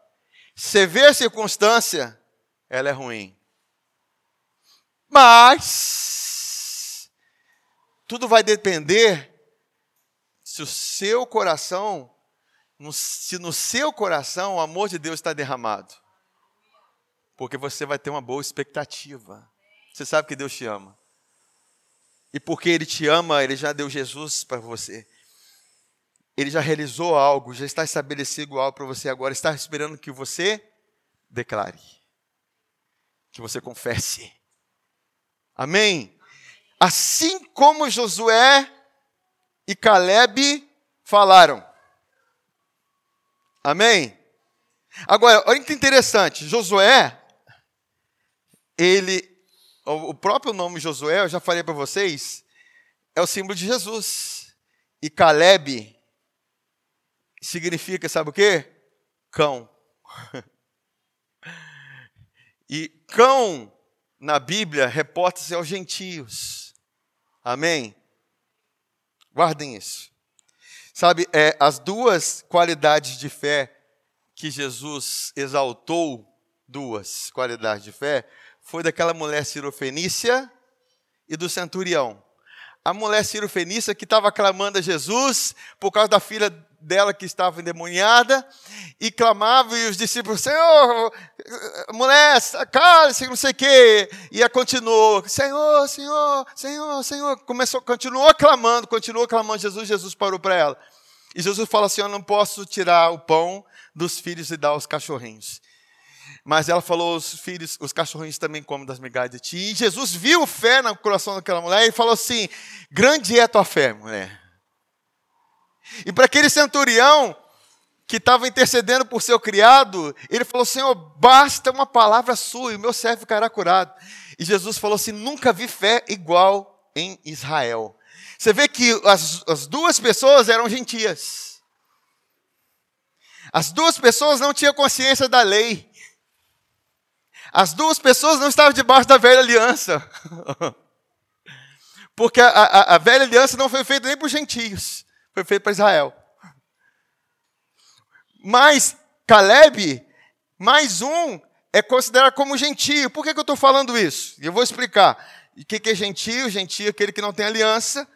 Você vê a circunstância, ela é ruim. Mas tudo vai depender se o seu coração, se no seu coração o amor de Deus está derramado. Porque você vai ter uma boa expectativa. Você sabe que Deus te ama. E porque Ele te ama, Ele já deu Jesus para você. Ele já realizou algo, já está estabelecido algo para você agora. Está esperando que você declare, que você confesse. Amém? Assim como Josué e Caleb falaram. Amém? Agora, olha que interessante. Josué, ele o próprio nome Josué, eu já falei para vocês, é o símbolo de Jesus. E Caleb significa, sabe o quê? Cão. E cão na Bíblia reporta-se aos gentios. Amém? Guardem isso. Sabe, é, as duas qualidades de fé que Jesus exaltou, duas qualidades de fé, foi daquela mulher cirofenícia e do centurião. A mulher cirofenícia que estava clamando a Jesus por causa da filha dela que estava endemoniada e clamava e os discípulos, Senhor, mulher, cale-se, não sei o quê. E ela continuou, Senhor, Senhor, Senhor, Senhor. Começou, continuou clamando, continuou clamando Jesus, Jesus parou para ela. E Jesus fala assim, eu não posso tirar o pão dos filhos e dar aos cachorrinhos. Mas ela falou: os filhos, os cachorrinhos também comem das migalhas de ti. E Jesus viu fé no coração daquela mulher e falou assim: Grande é a tua fé, mulher. E para aquele centurião que estava intercedendo por seu criado, ele falou: Senhor, basta uma palavra sua e o meu servo ficará curado. E Jesus falou assim: Nunca vi fé igual em Israel. Você vê que as, as duas pessoas eram gentias. As duas pessoas não tinham consciência da lei. As duas pessoas não estavam debaixo da velha aliança. Porque a, a, a velha aliança não foi feita nem para os gentios, foi feita para Israel. Mas Caleb, mais um, é considerado como gentio. Por que, que eu estou falando isso? Eu vou explicar. O que, que é gentio? Gentio é aquele que não tem aliança,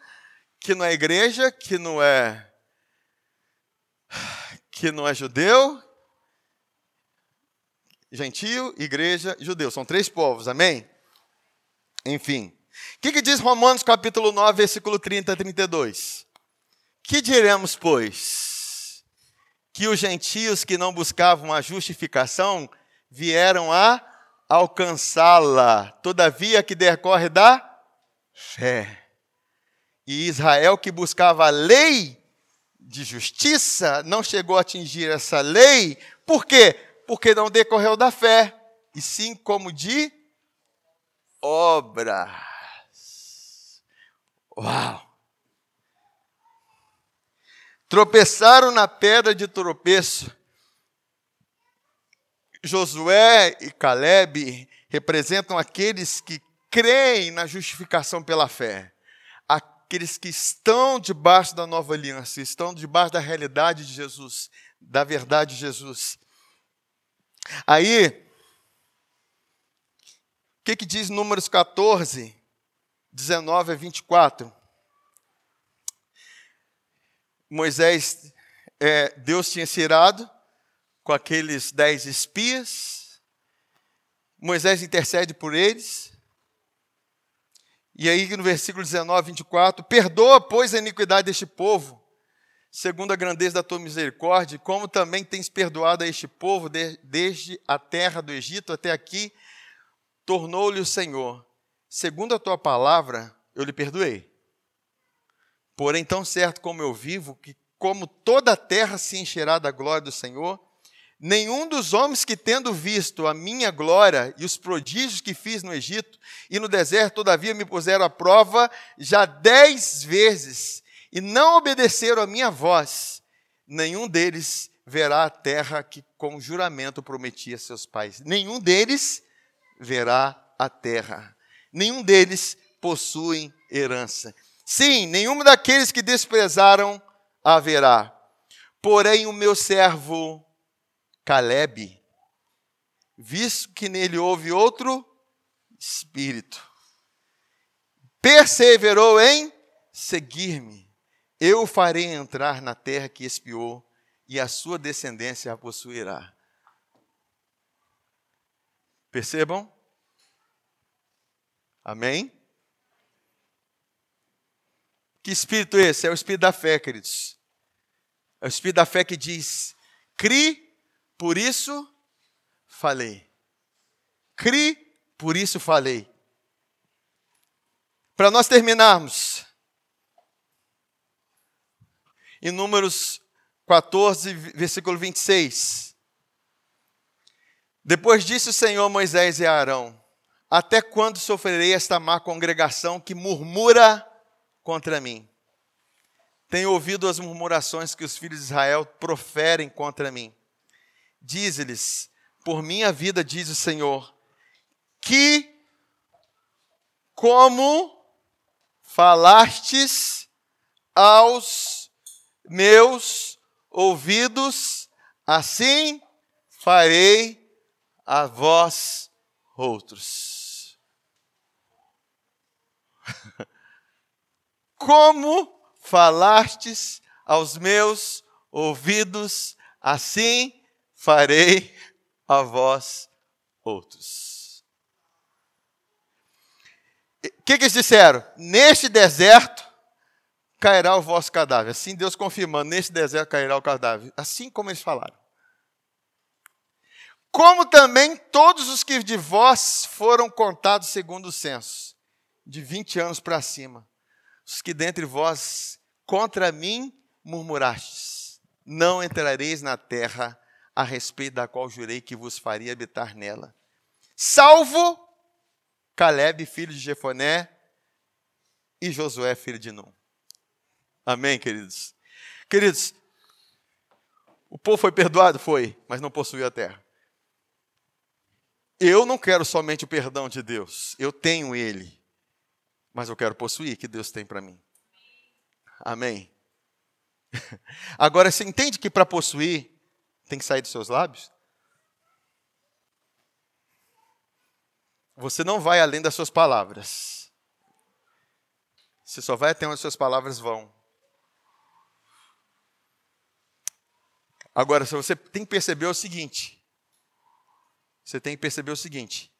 que não é igreja, que não é que não é judeu, gentio, igreja, judeu. São três povos, amém? Enfim. O que, que, diz Romanos capítulo 9, versículo 30 a 32? Que diremos, pois? Que os gentios que não buscavam a justificação vieram a alcançá-la. Todavia que decorre da fé. E Israel que buscava a lei de justiça não chegou a atingir essa lei. Por quê? Porque não decorreu da fé, e sim como de obras. Uau! Tropeçaram na pedra de tropeço. Josué e Caleb representam aqueles que creem na justificação pela fé. Aqueles que estão debaixo da nova aliança, estão debaixo da realidade de Jesus, da verdade de Jesus. Aí, o que, que diz Números 14, 19 a 24? Moisés, é, Deus tinha se irado com aqueles dez espias. Moisés intercede por eles. E aí, no versículo 19, 24: Perdoa, pois, a iniquidade deste povo, segundo a grandeza da tua misericórdia, como também tens perdoado a este povo desde a terra do Egito até aqui, tornou-lhe o Senhor. Segundo a tua palavra, eu lhe perdoei. Porém, tão certo como eu vivo, que como toda a terra se encherá da glória do Senhor, nenhum dos homens que, tendo visto a minha glória e os prodígios que fiz no Egito e no deserto, todavia me puseram à prova já dez vezes e não obedeceram a minha voz, nenhum deles verá a terra que com juramento prometi a seus pais. Nenhum deles verá a terra. Nenhum deles possui herança. Sim, nenhum daqueles que desprezaram haverá. Porém, o meu servo Caleb, visto que nele houve outro espírito, perseverou em seguir-me. Eu farei entrar na terra que espiou, e a sua descendência a possuirá. Percebam? Amém? Que espírito é esse? É o espírito da fé, queridos. É o espírito da fé que diz: cri, por isso falei. Cri, por isso falei. Para nós terminarmos, em Números 14, versículo 26. Depois disse o Senhor Moisés e Arão: Até quando sofrerei esta má congregação que murmura contra mim. Tenho ouvido as murmurações que os filhos de Israel proferem contra mim. Diz-lhes: Por minha vida, diz o Senhor, que como falastes aos meus ouvidos, assim farei a vós outros. como falastes aos meus ouvidos, assim farei a vós outros. O que, que eles disseram? Neste deserto cairá o vosso cadáver. Assim Deus confirmando, neste deserto cairá o cadáver. Assim como eles falaram. Como também todos os que de vós foram contados segundo o censo, de 20 anos para cima os que dentre vós contra mim murmurastes, não entrareis na terra a respeito da qual jurei que vos faria habitar nela. Salvo Caleb, filho de Jefoné, e Josué, filho de Num. Amém, queridos? Queridos, o povo foi perdoado? Foi, mas não possuiu a terra. Eu não quero somente o perdão de Deus, eu tenho ele mas eu quero possuir que Deus tem para mim. Amém. Agora, você entende que para possuir tem que sair dos seus lábios? Você não vai além das suas palavras. Você só vai até onde as suas palavras vão. Agora, você tem que perceber o seguinte. Você tem que perceber o seguinte.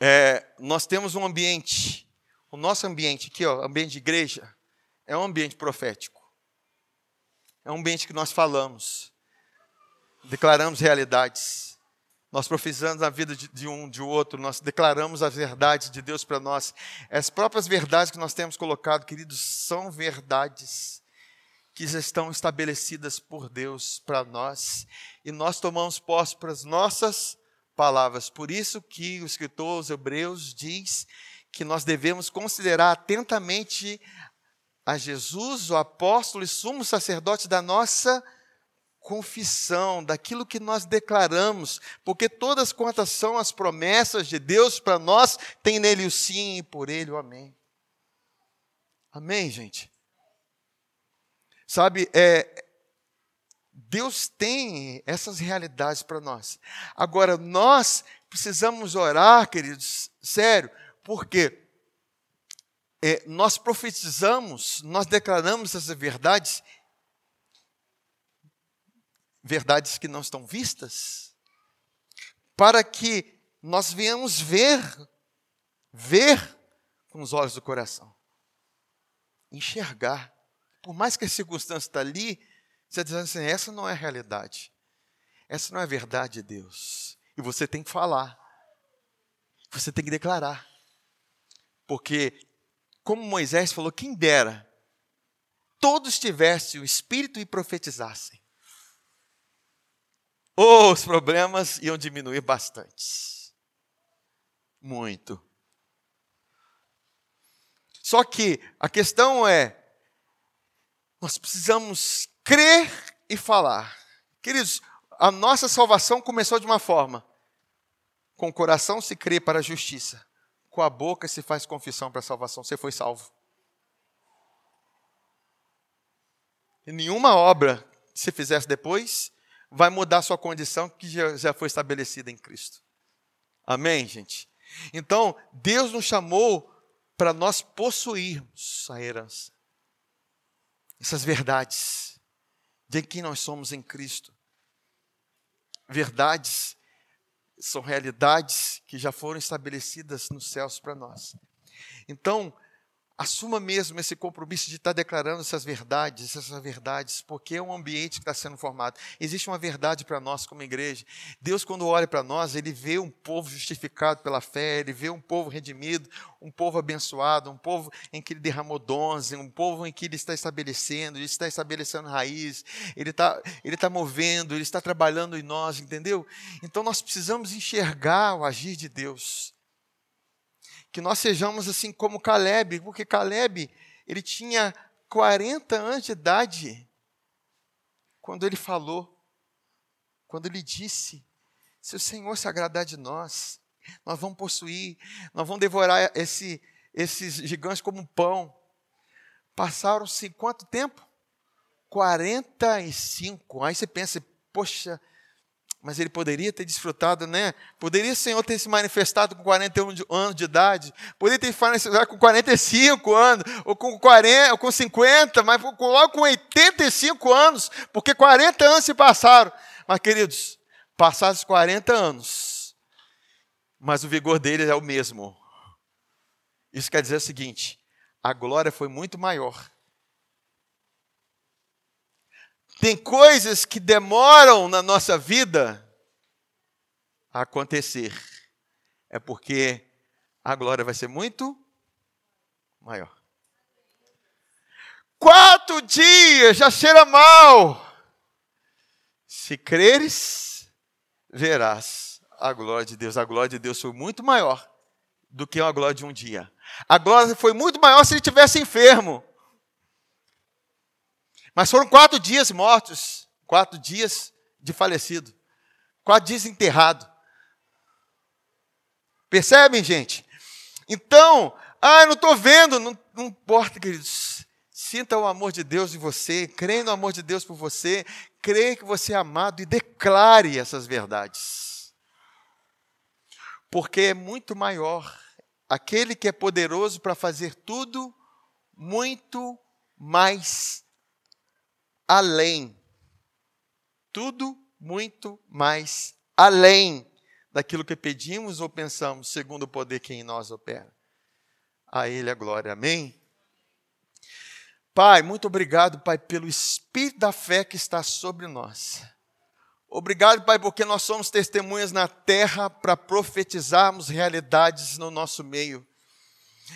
É, nós temos um ambiente o nosso ambiente aqui, ó, ambiente de igreja, é um ambiente profético. É um ambiente que nós falamos, declaramos realidades. Nós profetizamos na vida de, de um, de outro, nós declaramos a verdade de Deus para nós. As próprias verdades que nós temos colocado, queridos, são verdades que estão estabelecidas por Deus para nós. E nós tomamos posse para as nossas palavras. Por isso que o escritor aos Hebreus diz que nós devemos considerar atentamente a Jesus, o apóstolo e sumo sacerdote da nossa confissão daquilo que nós declaramos, porque todas quantas são as promessas de Deus para nós, tem nele o sim e por ele o amém. Amém, gente? Sabe, é, Deus tem essas realidades para nós. Agora, nós precisamos orar, queridos, sério, porque é, nós profetizamos, nós declaramos essas verdades verdades que não estão vistas, para que nós venhamos ver, ver com os olhos do coração, enxergar. Por mais que a circunstância está ali, você dizendo assim: essa não é a realidade, essa não é a verdade de Deus. E você tem que falar, você tem que declarar, porque, como Moisés falou, quem dera todos tivessem o Espírito e profetizassem oh, os problemas iam diminuir bastante. Muito. Só que a questão é, nós precisamos crer e falar. Queridos, a nossa salvação começou de uma forma: com o coração se crê para a justiça, com a boca se faz confissão para a salvação. Você foi salvo. E nenhuma obra que você fizesse depois vai mudar a sua condição que já foi estabelecida em Cristo. Amém, gente? Então, Deus nos chamou para nós possuirmos a herança. Essas verdades de quem nós somos em Cristo. Verdades são realidades que já foram estabelecidas nos céus para nós. Então, Assuma mesmo esse compromisso de estar declarando essas verdades, essas verdades, porque é um ambiente que está sendo formado. Existe uma verdade para nós como igreja. Deus, quando olha para nós, Ele vê um povo justificado pela fé, Ele vê um povo redimido, um povo abençoado, um povo em que Ele derramou dons, um povo em que Ele está estabelecendo, Ele está estabelecendo raiz, Ele está, ele está movendo, Ele está trabalhando em nós, entendeu? Então nós precisamos enxergar o agir de Deus que nós sejamos assim como Caleb, porque Caleb, ele tinha 40 anos de idade quando ele falou, quando ele disse: Se o Senhor se agradar de nós, nós vamos possuir, nós vamos devorar esse, esses gigantes como um pão. Passaram-se quanto tempo? 45. Aí você pensa, poxa, mas ele poderia ter desfrutado, né? Poderia o Senhor ter se manifestado com 41 anos de idade, poderia ter se manifestado com 45 anos, ou com 40, ou com 50, mas logo com 85 anos, porque 40 anos se passaram. Mas, queridos, passados 40 anos, mas o vigor dele é o mesmo. Isso quer dizer o seguinte: a glória foi muito maior Tem coisas que demoram na nossa vida a acontecer. É porque a glória vai ser muito maior. Quatro dias já cheira mal. Se creres, verás a glória de Deus. A glória de Deus foi muito maior do que a glória de um dia. A glória foi muito maior se ele tivesse enfermo. Mas foram quatro dias mortos, quatro dias de falecido, quatro dias enterrado. Percebem, gente? Então, ah, não estou vendo, não, não importa, queridos. Sinta o amor de Deus em você, creia no amor de Deus por você, creia que você é amado e declare essas verdades. Porque é muito maior aquele que é poderoso para fazer tudo muito mais além. Tudo muito mais além daquilo que pedimos ou pensamos, segundo o poder que em nós opera. A Ele a glória. Amém? Pai, muito obrigado, Pai, pelo espírito da fé que está sobre nós. Obrigado, Pai, porque nós somos testemunhas na terra para profetizarmos realidades no nosso meio.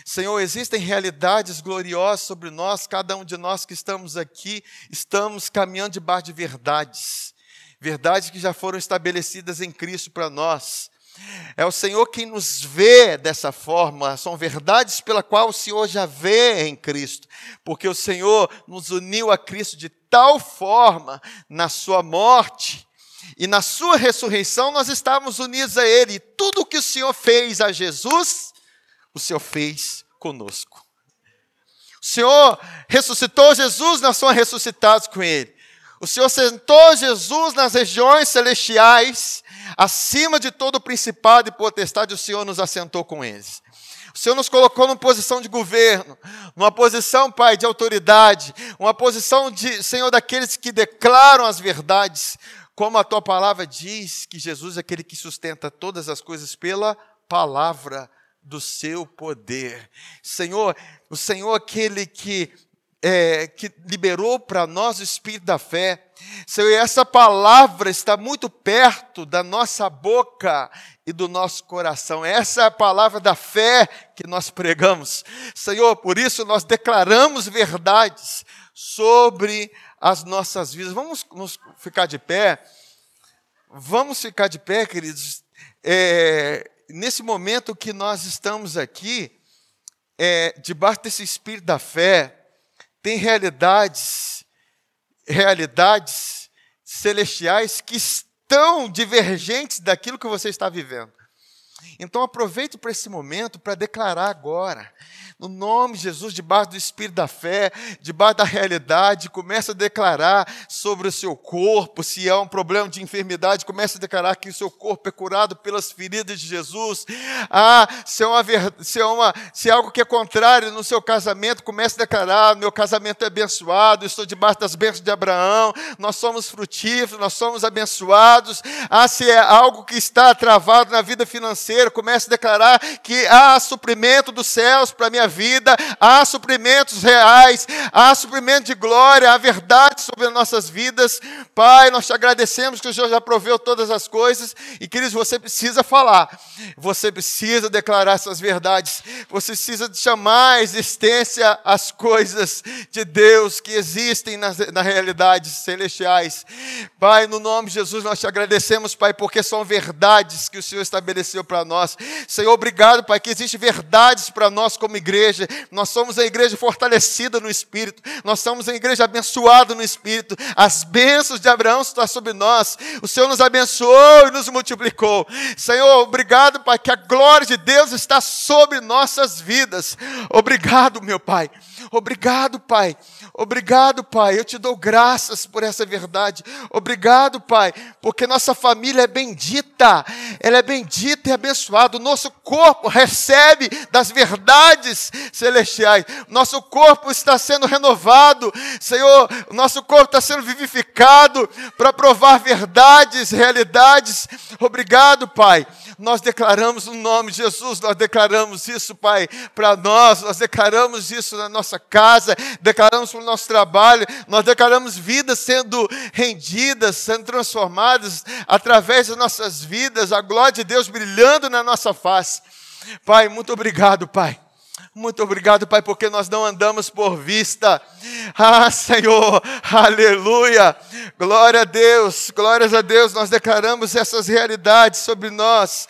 Senhor, existem realidades gloriosas sobre nós, cada um de nós que estamos aqui, estamos caminhando debaixo de verdades, verdades que já foram estabelecidas em Cristo para nós. É o Senhor quem nos vê dessa forma, são verdades pela qual o Senhor já vê em Cristo, porque o Senhor nos uniu a Cristo de tal forma na sua morte e na sua ressurreição nós estávamos unidos a Ele. E tudo o que o Senhor fez a Jesus, o Senhor fez conosco. O Senhor ressuscitou Jesus, nós somos ressuscitados com Ele. O Senhor sentou Jesus nas regiões celestiais, acima de todo o principado e potestade, o Senhor nos assentou com eles. O Senhor nos colocou numa posição de governo, numa posição, Pai, de autoridade, uma posição de, Senhor, daqueles que declaram as verdades, como a tua palavra diz que Jesus é aquele que sustenta todas as coisas pela palavra do seu poder. Senhor, o Senhor aquele que é, que liberou para nós o Espírito da fé. Senhor, essa palavra está muito perto da nossa boca e do nosso coração. Essa é a palavra da fé que nós pregamos. Senhor, por isso nós declaramos verdades sobre as nossas vidas. Vamos nos ficar de pé. Vamos ficar de pé, queridos. É, nesse momento que nós estamos aqui, é, debaixo desse espírito da fé, tem realidades, realidades celestiais que estão divergentes daquilo que você está vivendo. Então aproveite para esse momento para declarar agora no nome de Jesus, debaixo do espírito da fé, debaixo da realidade, começa a declarar sobre o seu corpo, se há um problema de enfermidade, começa a declarar que o seu corpo é curado pelas feridas de Jesus. Ah, se é, uma, se é, uma, se é algo que é contrário no seu casamento, comece a declarar: meu casamento é abençoado, estou debaixo das bênçãos de Abraão, nós somos frutíferos, nós somos abençoados. Ah, se é algo que está travado na vida financeira, comece a declarar que há suprimento dos céus para minha vida, há suprimentos reais, há suprimento de glória, há verdade sobre as nossas vidas. Pai, nós te agradecemos que o Senhor já proveu todas as coisas e, queridos, você precisa falar, você precisa declarar essas verdades, você precisa chamar à existência as coisas de Deus que existem nas, nas realidades celestiais. Pai, no nome de Jesus, nós te agradecemos, Pai, porque são verdades que o Senhor estabeleceu para nós. Senhor, obrigado, Pai, que existem verdades para nós como igreja, nós somos a igreja fortalecida no Espírito, nós somos a igreja abençoada no Espírito, as bênçãos de Abraão estão sobre nós, o Senhor nos abençoou e nos multiplicou. Senhor, obrigado, Pai, que a glória de Deus está sobre nossas vidas. Obrigado, meu Pai. Obrigado, Pai. Obrigado, Pai. Eu te dou graças por essa verdade. Obrigado, Pai, porque nossa família é bendita. Ela é bendita e abençoada. O nosso corpo recebe das verdades celestiais. Nosso corpo está sendo renovado. Senhor, nosso corpo está sendo vivificado para provar verdades, realidades. Obrigado, Pai. Nós declaramos no nome de Jesus, nós declaramos isso, Pai, para nós, nós declaramos isso na nossa casa, declaramos para o nosso trabalho, nós declaramos vidas sendo rendidas, sendo transformadas através das nossas vidas, a glória de Deus brilhando na nossa face. Pai, muito obrigado, Pai. Muito obrigado, Pai, porque nós não andamos por vista. Ah, Senhor, aleluia. Glória a Deus, glórias a Deus. Nós declaramos essas realidades sobre nós.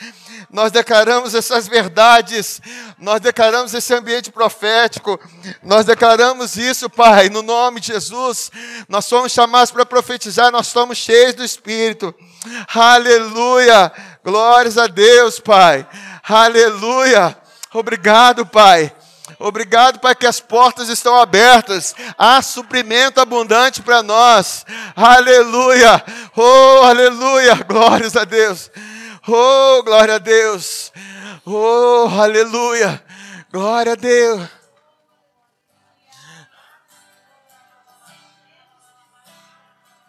Nós declaramos essas verdades. Nós declaramos esse ambiente profético. Nós declaramos isso, Pai, no nome de Jesus. Nós somos chamados para profetizar, nós somos cheios do Espírito. Aleluia. Glórias a Deus, Pai. Aleluia. Obrigado, Pai. Obrigado, Pai, que as portas estão abertas. Há suprimento abundante para nós. Aleluia. Oh, aleluia. Glórias a Deus. Oh, glória a Deus. Oh, aleluia. Glória a Deus.